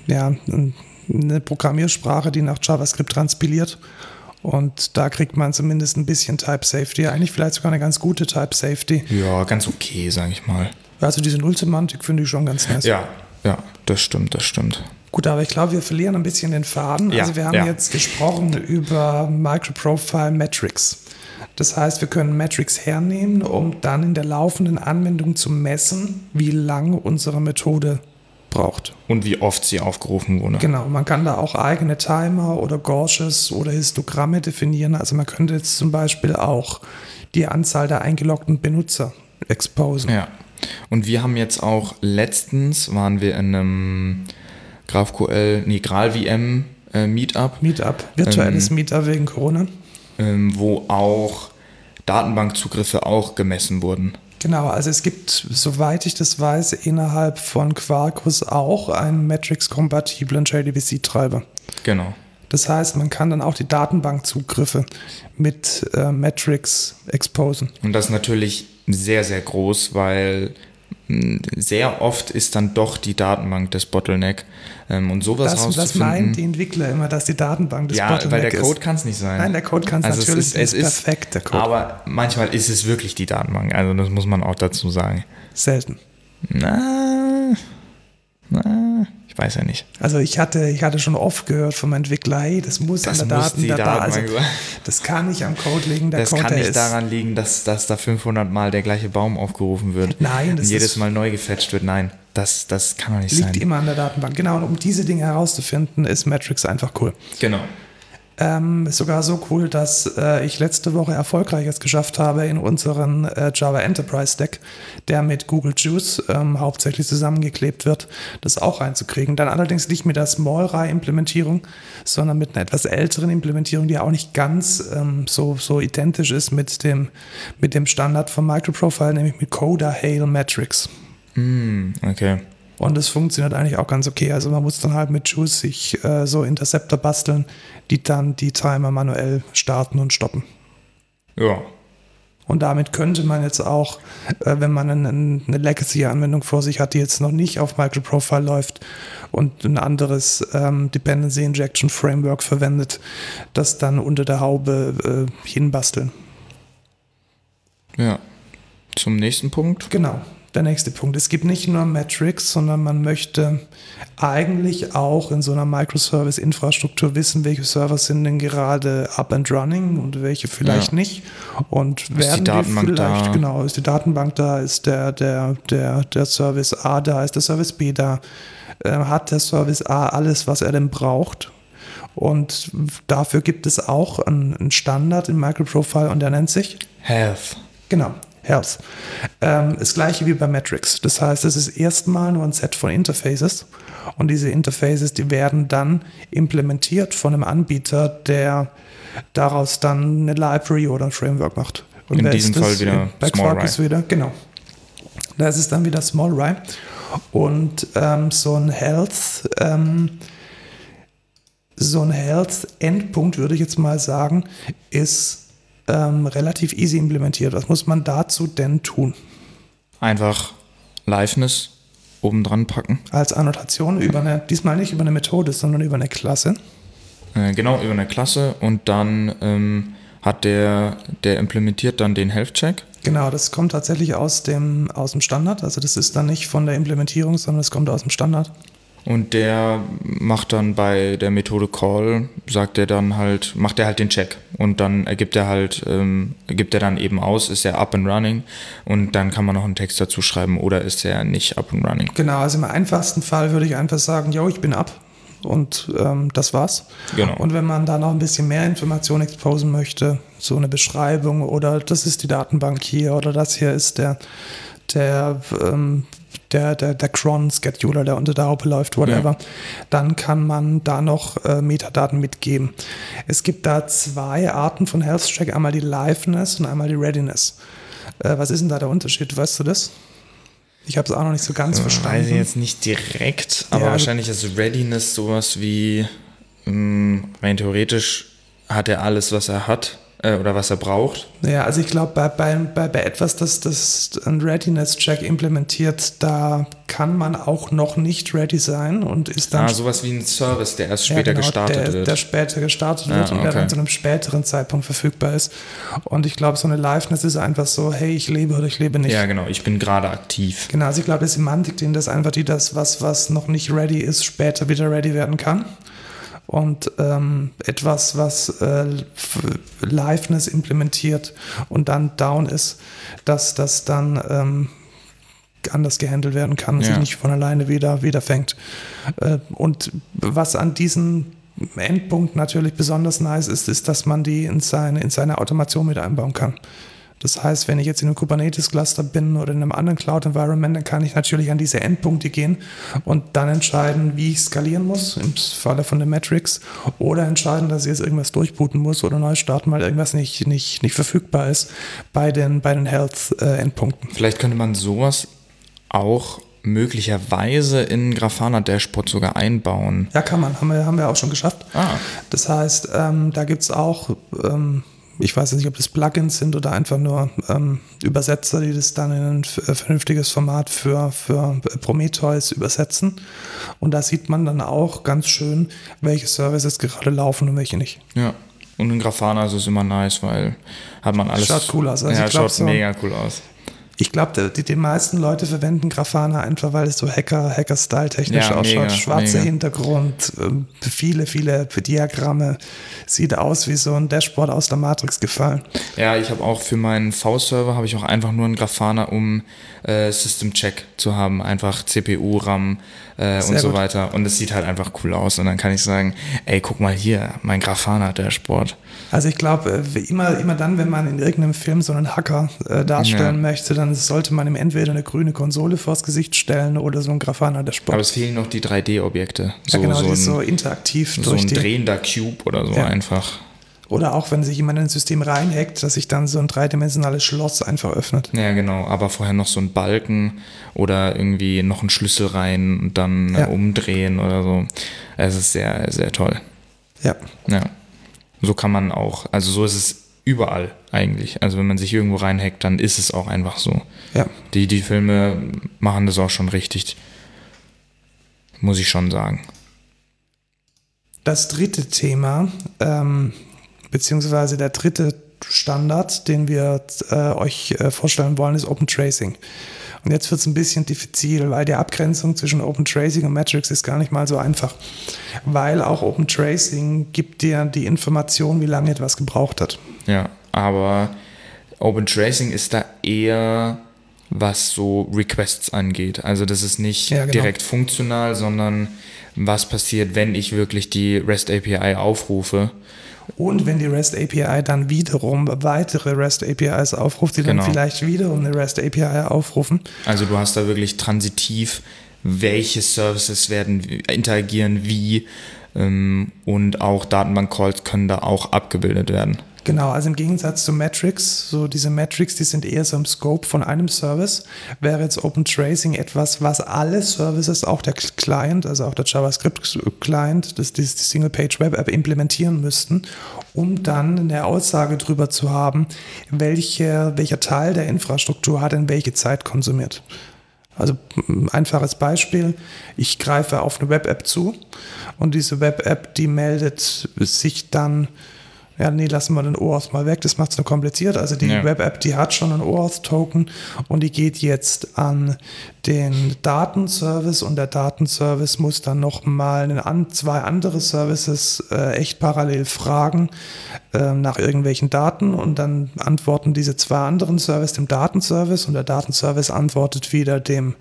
ja, ein- eine Programmiersprache, die nach JavaScript transpiliert. Und da kriegt man zumindest ein bisschen Type Safety. Eigentlich vielleicht sogar eine ganz gute Type Safety. ja, ganz okay, sage ich mal. Also diese Nullsemantik finde ich schon ganz nice. Ja, ja, das stimmt, das stimmt. Gut, aber ich glaube, wir verlieren ein bisschen den Faden. Ja, also wir haben ja. jetzt gesprochen über Microprofile Metrics. Das heißt, wir können Metrics hernehmen, um dann in der laufenden Anwendung zu messen, wie lange unsere Methode braucht. Und wie oft sie aufgerufen wurde. Genau, man kann da auch eigene Timer oder Gauges oder Histogramme definieren. Also man könnte jetzt zum Beispiel auch die Anzahl der eingeloggten Benutzer exposen. Ja. Und wir haben jetzt auch letztens waren wir in einem GraphQL, nee, GraalVM äh, Meetup, Meetup, virtuelles Ähm, Meetup wegen Corona. ähm, wo auch Datenbankzugriffe auch gemessen wurden. Genau, also es gibt, soweit ich das weiß, innerhalb von Quarkus auch einen Matrix-kompatiblen JDBC-Treiber. Genau. Das heißt, man kann dann auch die Datenbankzugriffe mit äh, Matrix exposen. Und das ist natürlich sehr, sehr groß, weil sehr oft ist dann doch die Datenbank das Bottleneck. Ähm, und sowas Das, das rauszufinden. meinen die Entwickler immer, dass die Datenbank das ja, Bottleneck weil der. Code kann es nicht sein. Nein, der Code kann es Also natürlich es ist, es ist perfekt, der Code. Aber manchmal ist es wirklich die Datenbank. Also das muss man auch dazu sagen. Selten. Na, na, ich weiß ja nicht. Also ich hatte, ich hatte schon oft gehört vom Entwickler, hey, das muss Das an der muss Daten, da, also, Datenbank sein. das kann nicht am Code liegen, der Das Code kann nicht ist, daran liegen, dass, dass da 500 Mal der gleiche Baum aufgerufen wird. Nein, und das jedes ist- Mal neu gefetcht wird. Nein, das, das kann doch nicht liegt sein. immer an der Datenbank. Genau, und um diese Dinge herauszufinden, ist Matrix einfach cool. Genau. Ähm, ist sogar so cool, dass äh, ich letzte Woche erfolgreich es geschafft habe, in unseren äh, Java Enterprise Deck, der mit Google Juice ähm, hauptsächlich zusammengeklebt wird, das auch reinzukriegen. Dann allerdings nicht mit der Small-Rai-Implementierung, sondern mit einer etwas älteren Implementierung, die auch nicht ganz ähm, so, so identisch ist mit dem, mit dem Standard von Microprofile, nämlich mit Coda Hail Matrix. Hm, okay. Und es funktioniert eigentlich auch ganz okay. Also man muss dann halt mit Juice sich äh, so Interceptor basteln, die dann die Timer manuell starten und stoppen. Ja. Und damit könnte man jetzt auch, äh, wenn man einen- eine Legacy-Anwendung vor sich hat, die jetzt noch nicht auf Microprofile läuft und ein anderes ähm, Dependency Injection Framework verwendet, das dann unter der Haube äh, hinbasteln. Ja. Zum nächsten Punkt. Genau, der nächste Punkt. Es gibt nicht nur Metrics, sondern man möchte eigentlich auch in so einer Microservice-Infrastruktur wissen, welche Server sind denn gerade up and running und welche vielleicht Ja. nicht. Und die werden die, Datenbank vielleicht, da? genau, ist die Datenbank da, ist der, der, der, der Service A da, ist der Service B da, äh, hat der Service A alles, was er denn braucht. Und dafür gibt es auch einen einen Standard im Microprofile und der nennt sich Health. Genau, Health. Ähm, das gleiche wie bei Metrics. Das heißt, es ist erstmal nur ein Set von Interfaces und diese Interfaces, die werden dann implementiert von einem Anbieter, der daraus dann eine Library oder ein Framework macht. Und In diesem ist? Fall wieder bei Small Quarkus Rai. wieder, genau. Da ist es dann wieder Small Rai. Und ähm, so ein Health, ähm, so ein Health-Endpunkt, würde ich jetzt mal sagen, ist ähm, relativ easy implementiert. Was muss man dazu denn tun? Einfach Liveness oben dran packen. Als Annotation über eine, diesmal nicht über eine Methode, sondern über eine Klasse. Äh, genau, über eine Klasse und dann ähm, hat der, der implementiert dann den Health-Check. Genau, das kommt tatsächlich aus dem, aus dem Standard. Also das ist dann nicht von der Implementierung, sondern es kommt aus dem Standard. Und der macht dann bei der Methode Call, sagt er dann halt, macht er halt den Check. Und dann ergibt er halt, ähm, gibt er dann eben aus, ist er up and running. Und dann kann man noch einen Text dazu schreiben oder ist er nicht up and running. Genau, also im einfachsten Fall würde ich einfach sagen, yo, ich bin ab. Und ähm, das war's. Genau. Und wenn man da noch ein bisschen mehr Informationen exposen möchte, so eine Beschreibung oder das ist die Datenbank hier oder das hier ist der, der, ähm, der, der, der Cron-Scheduler, der unter der Haube läuft, whatever, ja. dann kann man da noch äh, Metadaten mitgeben. Es gibt da zwei Arten von Health Check, einmal die Liveness und einmal die Readiness. Äh, was ist denn da der Unterschied? Weißt du das? Ich habe es auch noch nicht so ganz verstanden. Weiß ich jetzt nicht direkt, aber ja, wahrscheinlich ist Readiness sowas wie, mh, hm, rein theoretisch hat er alles, was er hat äh, oder was er braucht. Ja, also ich glaube, bei, bei, bei, bei etwas, das, das ein Readiness-Check implementiert, da kann man auch noch nicht ready sein und ist dann. Ah, sowas wie ein Service, der erst später ja, genau, gestartet der, wird. Der später gestartet wird okay. und der dann zu einem späteren Zeitpunkt verfügbar ist. Und ich glaube, so eine Liveness ist einfach so, hey, ich lebe oder ich lebe nicht. Ja, genau, ich bin gerade aktiv. Genau, also ich glaube, die Semantik, denen das einfach die das, was, was noch nicht ready ist, später wieder ready werden kann und ähm, etwas, was äh, Liveness implementiert und dann down ist, dass das dann ähm, anders gehandelt werden kann und ja. sich nicht von alleine wieder, wieder fängt. Äh, und was an diesen Endpunkt natürlich besonders nice ist, ist, dass man die in seine, in seine Automation mit einbauen kann. Das heißt, wenn ich jetzt in einem Kubernetes-Cluster bin oder in einem anderen Cloud-Environment, dann kann ich natürlich an diese Endpunkte gehen und dann entscheiden, wie ich skalieren muss, im Falle von den Metrics, oder entscheiden, dass ich jetzt irgendwas durchbooten muss oder neu starten, weil irgendwas nicht, nicht, nicht verfügbar ist bei den, bei den Health-Endpunkten. Vielleicht könnte man sowas auch möglicherweise in Grafana Dashboard sogar einbauen. Ja, kann man. Haben wir, haben wir auch schon geschafft. Ah. Das heißt, ähm, da gibt es auch ähm, ich weiß nicht, ob das Plugins sind oder einfach nur ähm, Übersetzer, die das dann in ein äh, vernünftiges Format für, für Prometheus übersetzen. Und da sieht man dann auch ganz schön, welche Services gerade laufen und welche nicht. Ja. Und in Grafana ist es immer nice, weil hat man alles. Schaut cool aus. Also ja, schaut so, mega cool aus. Ich glaube, die, die meisten Leute verwenden Grafana einfach, weil es so Hacker, Hacker-Style technisch ja, ausschaut. Mega, Schwarzer mega. Hintergrund, ähm, viele, viele Diagramme. Sieht aus wie so ein Dashboard aus der Matrix gefallen. Ja, ich habe auch für meinen V-Server habe ich auch einfach nur einen Grafana, um äh, System Check zu haben. Einfach CPU, RAM äh, und so gut. weiter. Und es sieht halt einfach cool aus. Und dann kann ich sagen, ey, guck mal hier, mein Grafana-Dashboard. Also ich glaube, äh, immer, immer dann, wenn man in irgendeinem Film so einen Hacker äh, darstellen ja. möchte, dann sollte man ihm entweder eine grüne Konsole vors Gesicht stellen oder so ein Grafana Dashboard. Aber es fehlen noch die 3D-Objekte. So, ja, genau, so, ein, so interaktiv. So ein drehender Cube oder so ja. einfach. Oder auch wenn sich jemand in ein System reinhackt, dass sich dann so ein dreidimensionales Schloss einfach öffnet. Ja, genau. Aber vorher noch so ein Balken oder irgendwie noch einen Schlüssel rein und dann ja. umdrehen oder so. Es ist sehr, sehr toll. Ja. Ja. So kann man auch, also so ist es überall eigentlich. Also wenn man sich irgendwo reinhackt, dann ist es auch einfach so. Ja. Die, die Filme machen das auch schon richtig. Muss ich schon sagen. Das dritte Thema, ähm, beziehungsweise der dritte Standard, den wir äh, euch äh, vorstellen wollen, ist Open Tracing. Und jetzt wird es ein bisschen diffizil, weil die Abgrenzung zwischen Open Tracing und Metrics ist gar nicht mal so einfach. Weil auch Open Tracing gibt dir die Information, wie lange etwas gebraucht hat. Ja, aber Open Tracing ist da eher was so Requests angeht. Also das ist nicht ja, genau. direkt funktional, sondern was passiert, wenn ich wirklich die REST API aufrufe und wenn die REST API dann wiederum weitere REST APIs aufruft, die genau. dann vielleicht wiederum eine REST API aufrufen. Also du hast da wirklich transitiv, welche Services werden interagieren wie ähm, und auch Datenbank-Calls können da auch abgebildet werden. Genau, also im Gegensatz zu Metrics, so diese Metrics, die sind eher so im Scope von einem Service, wäre jetzt Open Tracing etwas, was alle Services, auch der Client, also auch der JavaScript-Client, das, die Single-Page-Web-App implementieren müssten, um dann eine Aussage darüber zu haben, welche, welcher Teil der Infrastruktur hat denn welche Zeit konsumiert. Also ein einfaches Beispiel, ich greife auf eine Web-App zu und diese Web-App, die meldet sich dann ja, nee, lassen wir den OAuth mal weg, das macht es nur kompliziert. Also die ja. Web-App, die hat schon einen OAuth-Token und die geht jetzt an den Datenservice und der Datenservice muss dann nochmal an, zwei andere Services äh, echt parallel fragen äh, nach irgendwelchen Daten und dann antworten diese zwei anderen Services dem Datenservice und der Datenservice antwortet wieder dem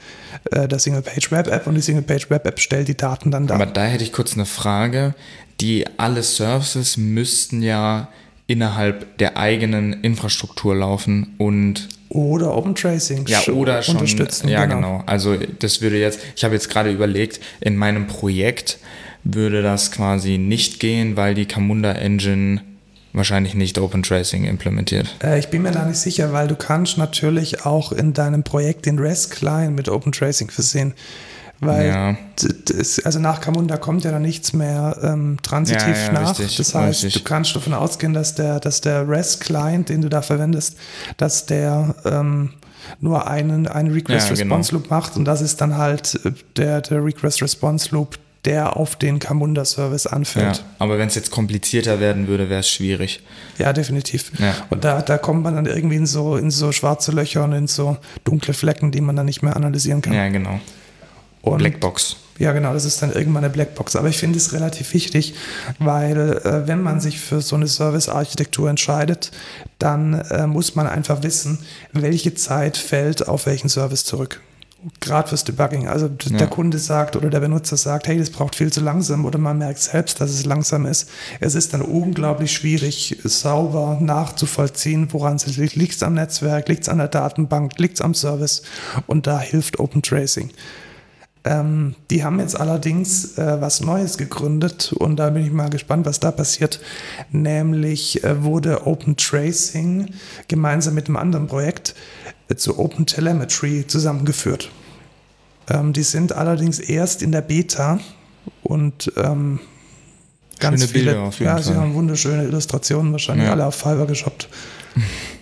äh, der Single-Page-Web-App und die Single-Page-Web-App stellt die Daten dann da. Aber da hätte ich kurz eine Frage die alle Services müssten ja innerhalb der eigenen Infrastruktur laufen und oder Open Tracing ja, oder schon, unterstützen. Ja, genau. genau. Also das würde jetzt, ich habe jetzt gerade überlegt, in meinem Projekt würde das quasi nicht gehen, weil die Camunda Engine wahrscheinlich nicht Open Tracing implementiert. Äh, ich bin mir da nicht sicher, weil du kannst natürlich auch in deinem Projekt den REST Client mit Open Tracing versehen. Weil ja. das, also nach Camunda kommt ja dann nichts mehr ähm, transitiv ja, ja, nach. Richtig, das heißt, richtig. du kannst davon ausgehen, dass der, dass der REST Client, den du da verwendest, dass der ähm, nur einen, einen Request-Response-Loop genau. macht und das ist dann halt äh, der, der Request-Response-Loop, der auf den Camunda-Service anfällt. Ja, aber wenn es jetzt komplizierter werden würde, wäre es schwierig. Ja, definitiv. Ja. Und da, da kommt man dann irgendwie in so, in so schwarze Löcher und in so dunkle Flecken, die man dann nicht mehr analysieren kann. Ja, genau. Und Blackbox. Ja, genau, das ist dann irgendwann eine Blackbox. Aber ich finde es relativ wichtig, weil äh, wenn man sich für so eine Service-Architektur entscheidet, dann äh, muss man einfach wissen, welche Zeit fällt auf welchen Service zurück gerade fürs Debugging. Also ja. der Kunde sagt oder der Benutzer sagt, hey, das braucht viel zu langsam oder man merkt selbst, dass es langsam ist. Es ist dann unglaublich schwierig, sauber nachzuvollziehen, woran es liegt. Liegt es am Netzwerk, liegt es an der Datenbank, liegt es am Service und da hilft Open Tracing. Ähm, die haben jetzt allerdings äh, was Neues gegründet und da bin ich mal gespannt, was da passiert. Nämlich äh, wurde Open Tracing gemeinsam mit einem anderen Projekt äh, zu Open Telemetry zusammengeführt. Ähm, die sind allerdings erst in der Beta und ähm, ganz Schöne viele. Bilder auf jeden ja, Fall. sie haben wunderschöne Illustrationen, wahrscheinlich ja. alle auf Fiverr geshoppt.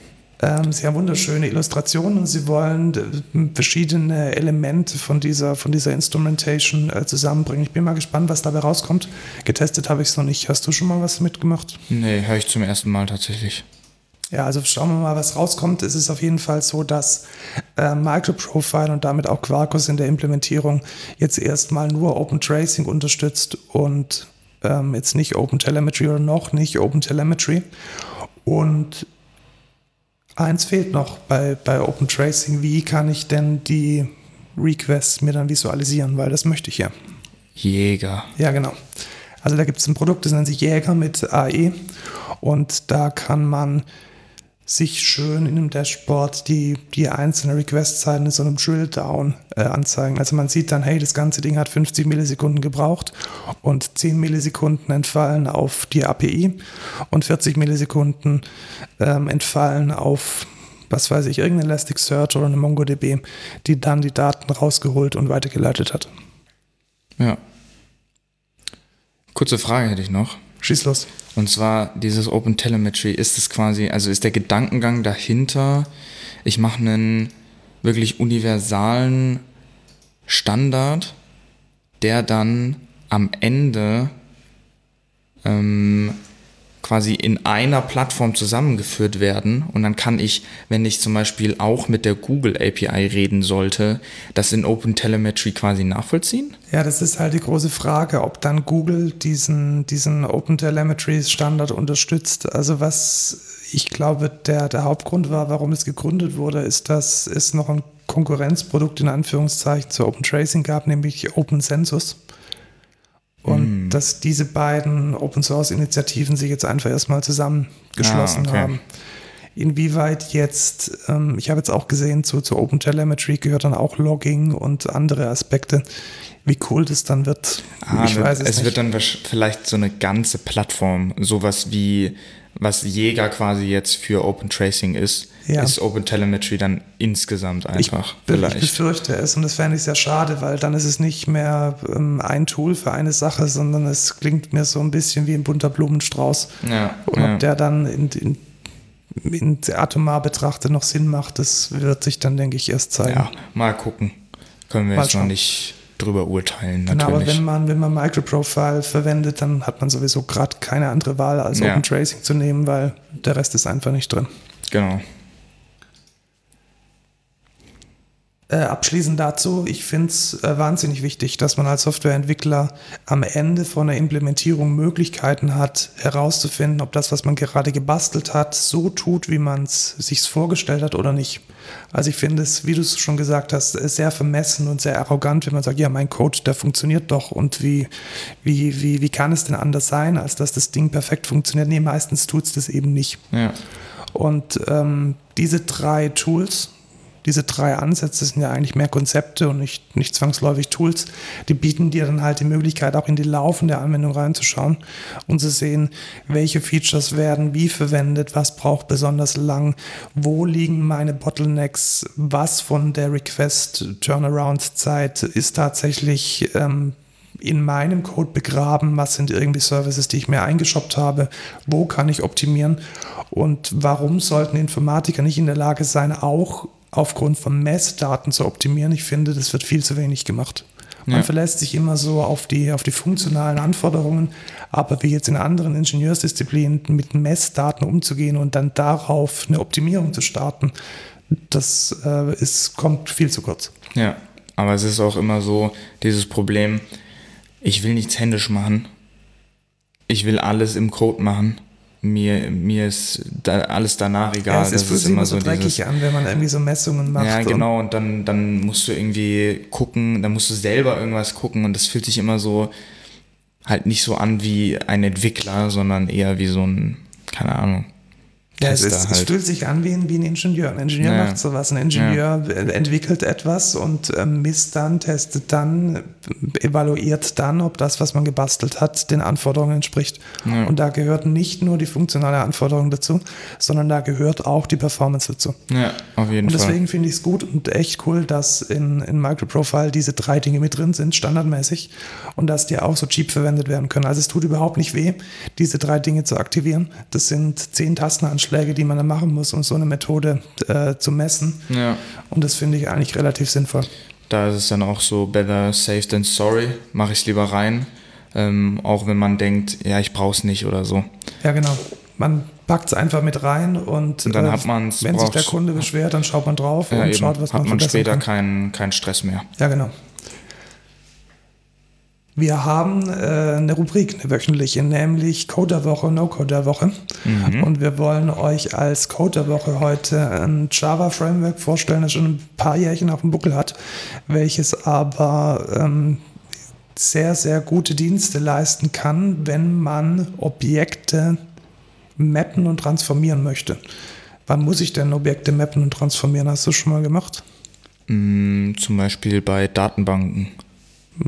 Ähm, sie haben wunderschöne Illustrationen und sie wollen äh, verschiedene Elemente von dieser, von dieser Instrumentation äh, zusammenbringen. Ich bin mal gespannt, was dabei rauskommt. Getestet habe ich es noch nicht. Hast du schon mal was mitgemacht? Nee, höre ich zum ersten Mal tatsächlich. Ja, also schauen wir mal, was rauskommt. Es ist auf jeden Fall so, dass äh, Microprofile und damit auch Quarkus in der Implementierung jetzt erstmal nur Open Tracing unterstützt und ähm, jetzt nicht Open Telemetry oder noch nicht Open Telemetry. Und Eins fehlt noch bei, bei Open Tracing. Wie kann ich denn die Requests mir dann visualisieren? Weil das möchte ich ja. Jäger. Ja, genau. Also da gibt es ein Produkt, das nennt sich Jäger mit AE. Und da kann man sich schön in einem Dashboard die, die einzelnen Request-Zeiten in so einem Drill-Down äh, anzeigen. Also man sieht dann, hey, das ganze Ding hat 50 Millisekunden gebraucht und 10 Millisekunden entfallen auf die API und 40 Millisekunden ähm, entfallen auf, was weiß ich, irgendein Elasticsearch oder eine MongoDB, die dann die Daten rausgeholt und weitergeleitet hat. Ja. Kurze Frage hätte ich noch. Schieß los. Und zwar dieses Open Telemetry, ist es quasi, also ist der Gedankengang dahinter, ich mache einen wirklich universalen Standard, der dann am Ende ähm, quasi in einer Plattform zusammengeführt werden und dann kann ich, wenn ich zum Beispiel auch mit der Google API reden sollte, das in OpenTelemetry quasi nachvollziehen? Ja, das ist halt die große Frage, ob dann Google diesen, diesen OpenTelemetry Standard unterstützt. Also was ich glaube, der, der Hauptgrund war, warum es gegründet wurde, ist, dass es noch ein Konkurrenzprodukt in Anführungszeichen zu Open Tracing gab, nämlich Open Census. Und mm. dass diese beiden Open Source Initiativen sich jetzt einfach erstmal zusammengeschlossen ah, okay. haben. Inwieweit jetzt, ähm, ich habe jetzt auch gesehen, zu, zu Open Telemetry gehört dann auch Logging und andere Aspekte. Wie cool das dann wird, ah, ich weiß es, es nicht. wird dann vielleicht so eine ganze Plattform, sowas wie was Jäger quasi jetzt für Open Tracing ist, ja. ist Open Telemetry dann insgesamt einfach. Ich, vielleicht. ich befürchte es und das fände ich sehr schade, weil dann ist es nicht mehr ähm, ein Tool für eine Sache, sondern es klingt mir so ein bisschen wie ein bunter Blumenstrauß. Ja, und ja. ob der dann in, in, in atomar betrachtet noch Sinn macht, das wird sich dann, denke ich, erst zeigen. Ja, mal gucken. Können wir mal jetzt schauen. noch nicht drüber urteilen. Natürlich. Genau, aber wenn man, wenn man Microprofile verwendet, dann hat man sowieso gerade keine andere Wahl, als ja. Open Tracing zu nehmen, weil der Rest ist einfach nicht drin. Genau. Äh, abschließend dazu, ich finde es äh, wahnsinnig wichtig, dass man als Softwareentwickler am Ende von der Implementierung Möglichkeiten hat, herauszufinden, ob das, was man gerade gebastelt hat, so tut, wie man es sich vorgestellt hat oder nicht. Also ich finde es, wie du es schon gesagt hast, sehr vermessen und sehr arrogant, wenn man sagt, ja, mein Code, der funktioniert doch und wie, wie, wie, wie kann es denn anders sein, als dass das Ding perfekt funktioniert? Nee, meistens tut es das eben nicht. Ja. Und ähm, diese drei Tools, diese drei Ansätze sind ja eigentlich mehr Konzepte und nicht, nicht zwangsläufig Tools. Die bieten dir dann halt die Möglichkeit, auch in die laufende Anwendung reinzuschauen und zu sehen, welche Features werden wie verwendet, was braucht besonders lang, wo liegen meine Bottlenecks, was von der Request-Turnaround-Zeit ist tatsächlich ähm, in meinem Code begraben, was sind irgendwie Services, die ich mir eingeshoppt habe, wo kann ich optimieren und warum sollten Informatiker nicht in der Lage sein, auch aufgrund von Messdaten zu optimieren. Ich finde, das wird viel zu wenig gemacht. Man ja. verlässt sich immer so auf die, auf die funktionalen Anforderungen, aber wie jetzt in anderen Ingenieursdisziplinen mit Messdaten umzugehen und dann darauf eine Optimierung zu starten, das äh, ist, kommt viel zu kurz. Ja, aber es ist auch immer so dieses Problem, ich will nichts händisch machen. Ich will alles im Code machen mir, mir ist da alles danach egal. Ja, es ist, das ist immer so dreckig dieses, an, wenn man irgendwie so Messungen macht. Ja, genau, und dann, dann musst du irgendwie gucken, dann musst du selber irgendwas gucken und das fühlt sich immer so halt nicht so an wie ein Entwickler, sondern eher wie so ein, keine Ahnung, ja, es, ist, halt. es, fühlt sich an wie ein, wie ein Ingenieur. Ein Ingenieur ja. macht sowas. Ein Ingenieur ja. entwickelt etwas und äh, misst dann, testet dann, evaluiert dann, ob das, was man gebastelt hat, den Anforderungen entspricht. Ja. Und da gehört nicht nur die funktionale Anforderung dazu, sondern da gehört auch die Performance dazu. Ja, auf jeden Fall. Und deswegen finde ich es gut und echt cool, dass in, in Microprofile diese drei Dinge mit drin sind, standardmäßig, und dass die auch so cheap verwendet werden können. Also es tut überhaupt nicht weh, diese drei Dinge zu aktivieren. Das sind zehn Tastenanschläge Vorschläge, die man dann machen muss, um so eine Methode äh, zu messen. Ja. Und das finde ich eigentlich relativ sinnvoll. Da ist es dann auch so, better safe than sorry, mache ich es lieber rein. Ähm, auch wenn man denkt, ja, ich brauche es nicht oder so. Ja, genau. Man packt es einfach mit rein und, und dann äh, hat man's, wenn sich der Kunde beschwert, dann schaut man drauf ja, und eben. schaut, was hat man, man später keinen kein Stress mehr. Ja, genau. Wir haben äh, eine Rubrik, eine wöchentliche, nämlich Coderwoche, No-Coder-Woche. Mhm. Und wir wollen euch als Coderwoche heute ein Java-Framework vorstellen, das schon ein paar Jährchen auf dem Buckel hat, welches aber ähm, sehr, sehr gute Dienste leisten kann, wenn man Objekte mappen und transformieren möchte. Wann muss ich denn Objekte mappen und transformieren? Hast du schon mal gemacht? Mm, zum Beispiel bei Datenbanken.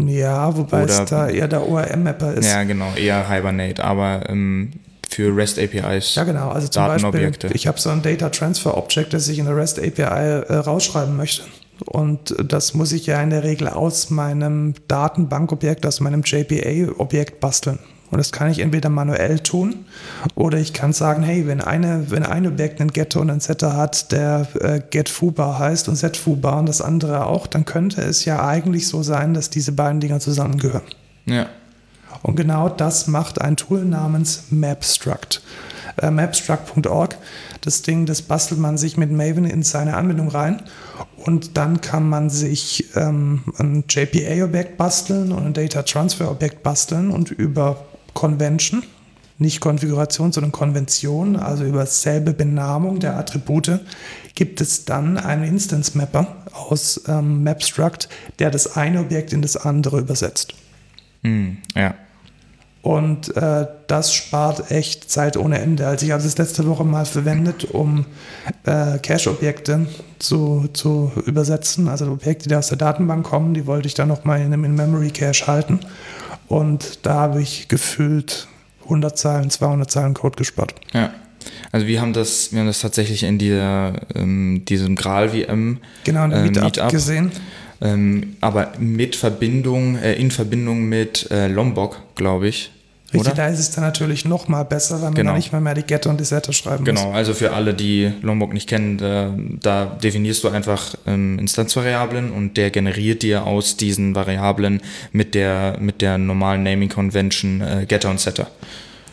Ja, wobei Oder, es da eher der ORM-Mapper ist. Ja, genau, eher Hibernate, aber ähm, für REST APIs. Ja, genau, also zum Beispiel, ich habe so ein Data Transfer Object, das ich in der REST API äh, rausschreiben möchte. Und das muss ich ja in der Regel aus meinem Datenbankobjekt, aus meinem JPA-Objekt basteln. Und das kann ich entweder manuell tun oder ich kann sagen, hey, wenn, eine, wenn ein Objekt einen Getter und einen Setter hat, der äh, getFoobar heißt und setFoobar und das andere auch, dann könnte es ja eigentlich so sein, dass diese beiden Dinger zusammengehören. Ja. Und genau das macht ein Tool namens Mapstruct. Äh, Mapstruct.org, das Ding, das bastelt man sich mit Maven in seine Anwendung rein und dann kann man sich ähm, ein JPA-Objekt basteln und ein Data Transfer-Objekt basteln und über Convention, nicht Konfiguration, sondern Konvention, also über selbe Benamung der Attribute, gibt es dann einen Instance Mapper aus ähm, Mapstruct, der das eine Objekt in das andere übersetzt. Mm, ja. Und äh, das spart echt Zeit ohne Ende. Also ich habe es letzte Woche mal verwendet, um äh, Cache-Objekte zu, zu übersetzen. Also Objekte, die aus der Datenbank kommen, die wollte ich dann nochmal in einem In-Memory-Cache halten. Und da habe ich gefühlt 100 Zeilen, 200 Zeilen Code gespart. Ja. Also wir haben das, wir haben das tatsächlich in dieser, ähm, diesem Gral-VM genau, in der Meetup, Meetup gesehen. Ähm, aber mit Verbindung, äh, in Verbindung mit äh, Lombok, glaube ich. Richtig, oder? da ist es dann natürlich noch mal besser, weil man genau. nicht mehr, mehr die Getter und die Setter schreiben genau. muss. Genau, also für alle, die Lombok nicht kennen, da, da definierst du einfach ähm, Instanzvariablen und der generiert dir aus diesen Variablen mit der, mit der normalen Naming Convention äh, Getter und Setter.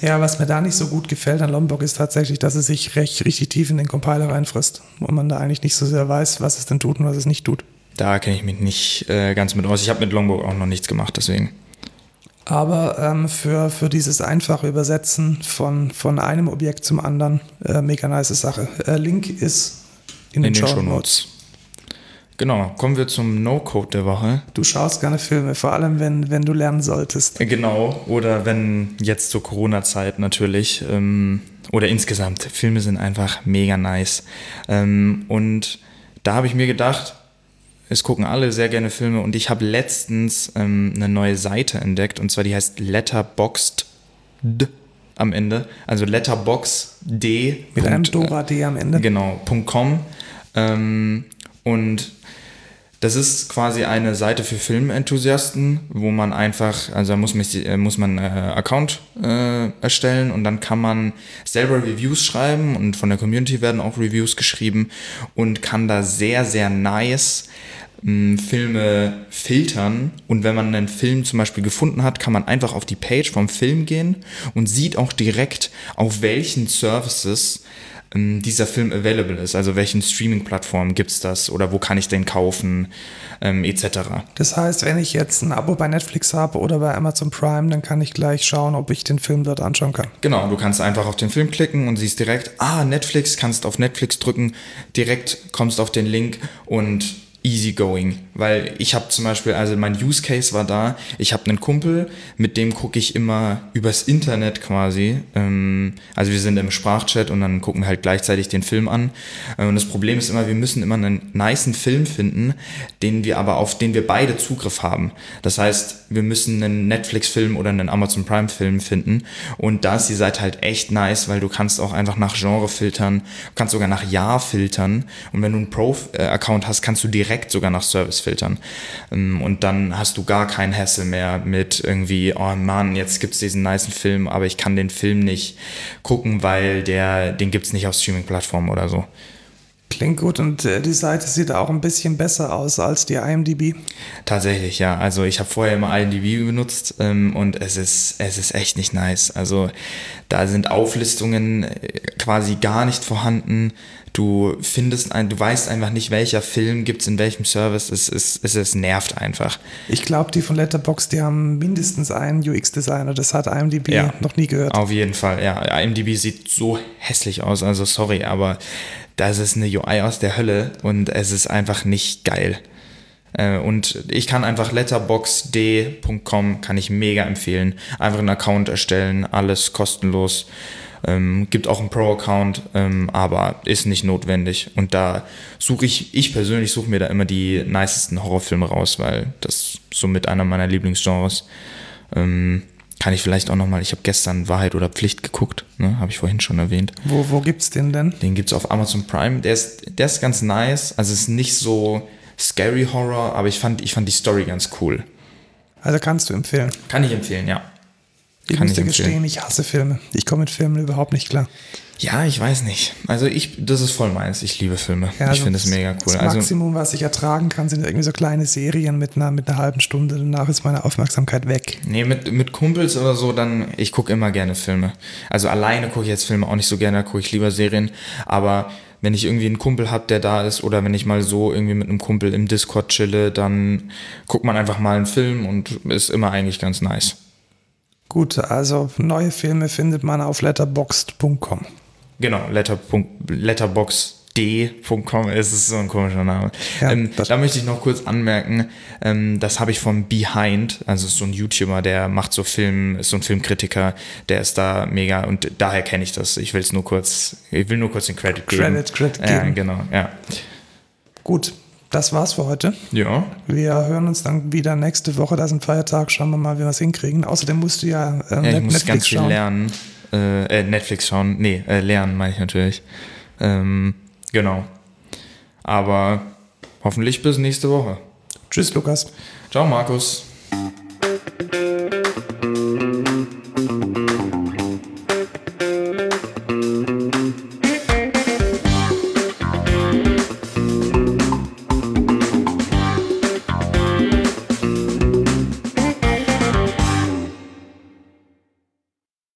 Ja, was mir da nicht so gut gefällt an Lombok ist tatsächlich, dass es sich recht richtig tief in den Compiler reinfrisst und man da eigentlich nicht so sehr weiß, was es denn tut und was es nicht tut. Da kenne ich mich nicht äh, ganz mit aus. Ich habe mit Lombok auch noch nichts gemacht, deswegen. Aber ähm, für, für dieses einfache Übersetzen von, von einem Objekt zum anderen, äh, mega nice Sache. Äh, Link ist in, in den, den Show Notes. Genau, kommen wir zum No-Code der Woche. Du schaust gerne Filme, vor allem wenn, wenn du lernen solltest. Genau, oder wenn jetzt zur Corona-Zeit natürlich. Ähm, oder insgesamt, Filme sind einfach mega nice. Ähm, und da habe ich mir gedacht, es gucken alle sehr gerne Filme und ich habe letztens ähm, eine neue Seite entdeckt und zwar die heißt Letterboxd am Ende, also Letterboxd. Mit einem Dora D am Ende. Genau, .com. Ähm, und das ist quasi eine Seite für Filmenthusiasten, wo man einfach, also da muss man, äh, muss man äh, Account äh, erstellen und dann kann man selber Reviews schreiben und von der Community werden auch Reviews geschrieben und kann da sehr, sehr nice Filme filtern und wenn man einen Film zum Beispiel gefunden hat, kann man einfach auf die Page vom Film gehen und sieht auch direkt, auf welchen Services ähm, dieser Film available ist. Also welchen Streaming-Plattformen gibt es das oder wo kann ich den kaufen, ähm, etc. Das heißt, wenn ich jetzt ein Abo bei Netflix habe oder bei Amazon Prime, dann kann ich gleich schauen, ob ich den Film dort anschauen kann. Genau, du kannst einfach auf den Film klicken und siehst direkt, ah, Netflix, kannst auf Netflix drücken, direkt kommst auf den Link und easygoing, weil ich habe zum Beispiel, also mein Use Case war da, ich habe einen Kumpel, mit dem gucke ich immer übers Internet quasi, ähm, also wir sind im Sprachchat und dann gucken wir halt gleichzeitig den Film an. Äh, und das Problem ist immer, wir müssen immer einen niceen Film finden, den wir aber auf den wir beide Zugriff haben. Das heißt, wir müssen einen Netflix-Film oder einen Amazon Prime-Film finden. Und da ist die Seite halt echt nice, weil du kannst auch einfach nach Genre filtern, kannst sogar nach Jahr filtern. Und wenn du einen Pro-Account hast, kannst du direkt direkt sogar nach Service filtern. Ähm, und dann hast du gar keinen Hassel mehr mit irgendwie, oh Mann, jetzt gibt es diesen nice Film, aber ich kann den Film nicht gucken, weil der, den gibt es nicht auf Streaming-Plattformen oder so. Klingt gut und äh, die Seite sieht auch ein bisschen besser aus als die IMDb. Tatsächlich, ja. Also ich habe vorher immer IMDb benutzt ähm, und es ist, es ist echt nicht nice. Also da sind Auflistungen äh, quasi gar nicht vorhanden. Du findest ein, du weißt einfach nicht, welcher Film gibt es in welchem Service. Es, es, es, es nervt einfach. Ich glaube, die von Letterboxd, die haben mindestens einen UX-Designer. Das hat IMDb ja, noch nie gehört. Auf jeden Fall, ja. IMDb sieht so hässlich aus. Also sorry, aber das ist eine UI aus der Hölle und es ist einfach nicht geil. Äh, und ich kann einfach letterboxd.com kann ich mega empfehlen. Einfach einen Account erstellen, alles kostenlos. Ähm, gibt auch einen Pro-Account, ähm, aber ist nicht notwendig. Und da suche ich, ich persönlich suche mir da immer die nicesten Horrorfilme raus, weil das somit einer meiner Lieblingsgenres. Ähm, kann ich vielleicht auch nochmal, ich habe gestern Wahrheit oder Pflicht geguckt, ne, habe ich vorhin schon erwähnt. Wo, wo gibt's den denn? Den gibt's auf Amazon Prime. Der ist, der ist ganz nice. Also es ist nicht so scary Horror, aber ich fand, ich fand die Story ganz cool. Also kannst du empfehlen? Kann ich empfehlen, ja. Ich Kann muss dir gestehen, ich hasse Filme. Ich komme mit Filmen überhaupt nicht klar. Ja, ich weiß nicht. Also ich, das ist voll meins. Ich liebe Filme. Ja, also ich finde es mega cool. Das also Maximum, was ich ertragen kann, sind irgendwie so kleine Serien mit einer, mit einer halben Stunde. Danach ist meine Aufmerksamkeit weg. Nee, mit, mit Kumpels oder so, dann, ich gucke immer gerne Filme. Also alleine gucke ich jetzt Filme auch nicht so gerne, da gucke ich lieber Serien. Aber wenn ich irgendwie einen Kumpel habe, der da ist, oder wenn ich mal so irgendwie mit einem Kumpel im Discord chille, dann guckt man einfach mal einen Film und ist immer eigentlich ganz nice. Gut, also neue Filme findet man auf letterboxd.com. Genau, letter, letterboxd.com ist es so ein komischer Name. Ja, ähm, da möchte ich noch kurz anmerken, ähm, das habe ich vom Behind, also so ein YouTuber, der macht so Film, ist so ein Filmkritiker, der ist da mega und daher kenne ich das. Ich will es nur kurz, ich will nur kurz den Credit geben. Credit, Credit geben. Ja, genau, ja. Gut, das war's für heute. Ja. Wir hören uns dann wieder nächste Woche. Da ist ein Feiertag. Schauen wir mal, wie wir es hinkriegen. Außerdem musst du ja, äh, ja ich Netflix muss ganz viel schauen. lernen. Äh, äh, Netflix schauen. Nee, äh, lernen meine ich natürlich. Ähm, genau. Aber hoffentlich bis nächste Woche. Tschüss, Lukas. Ciao, Markus.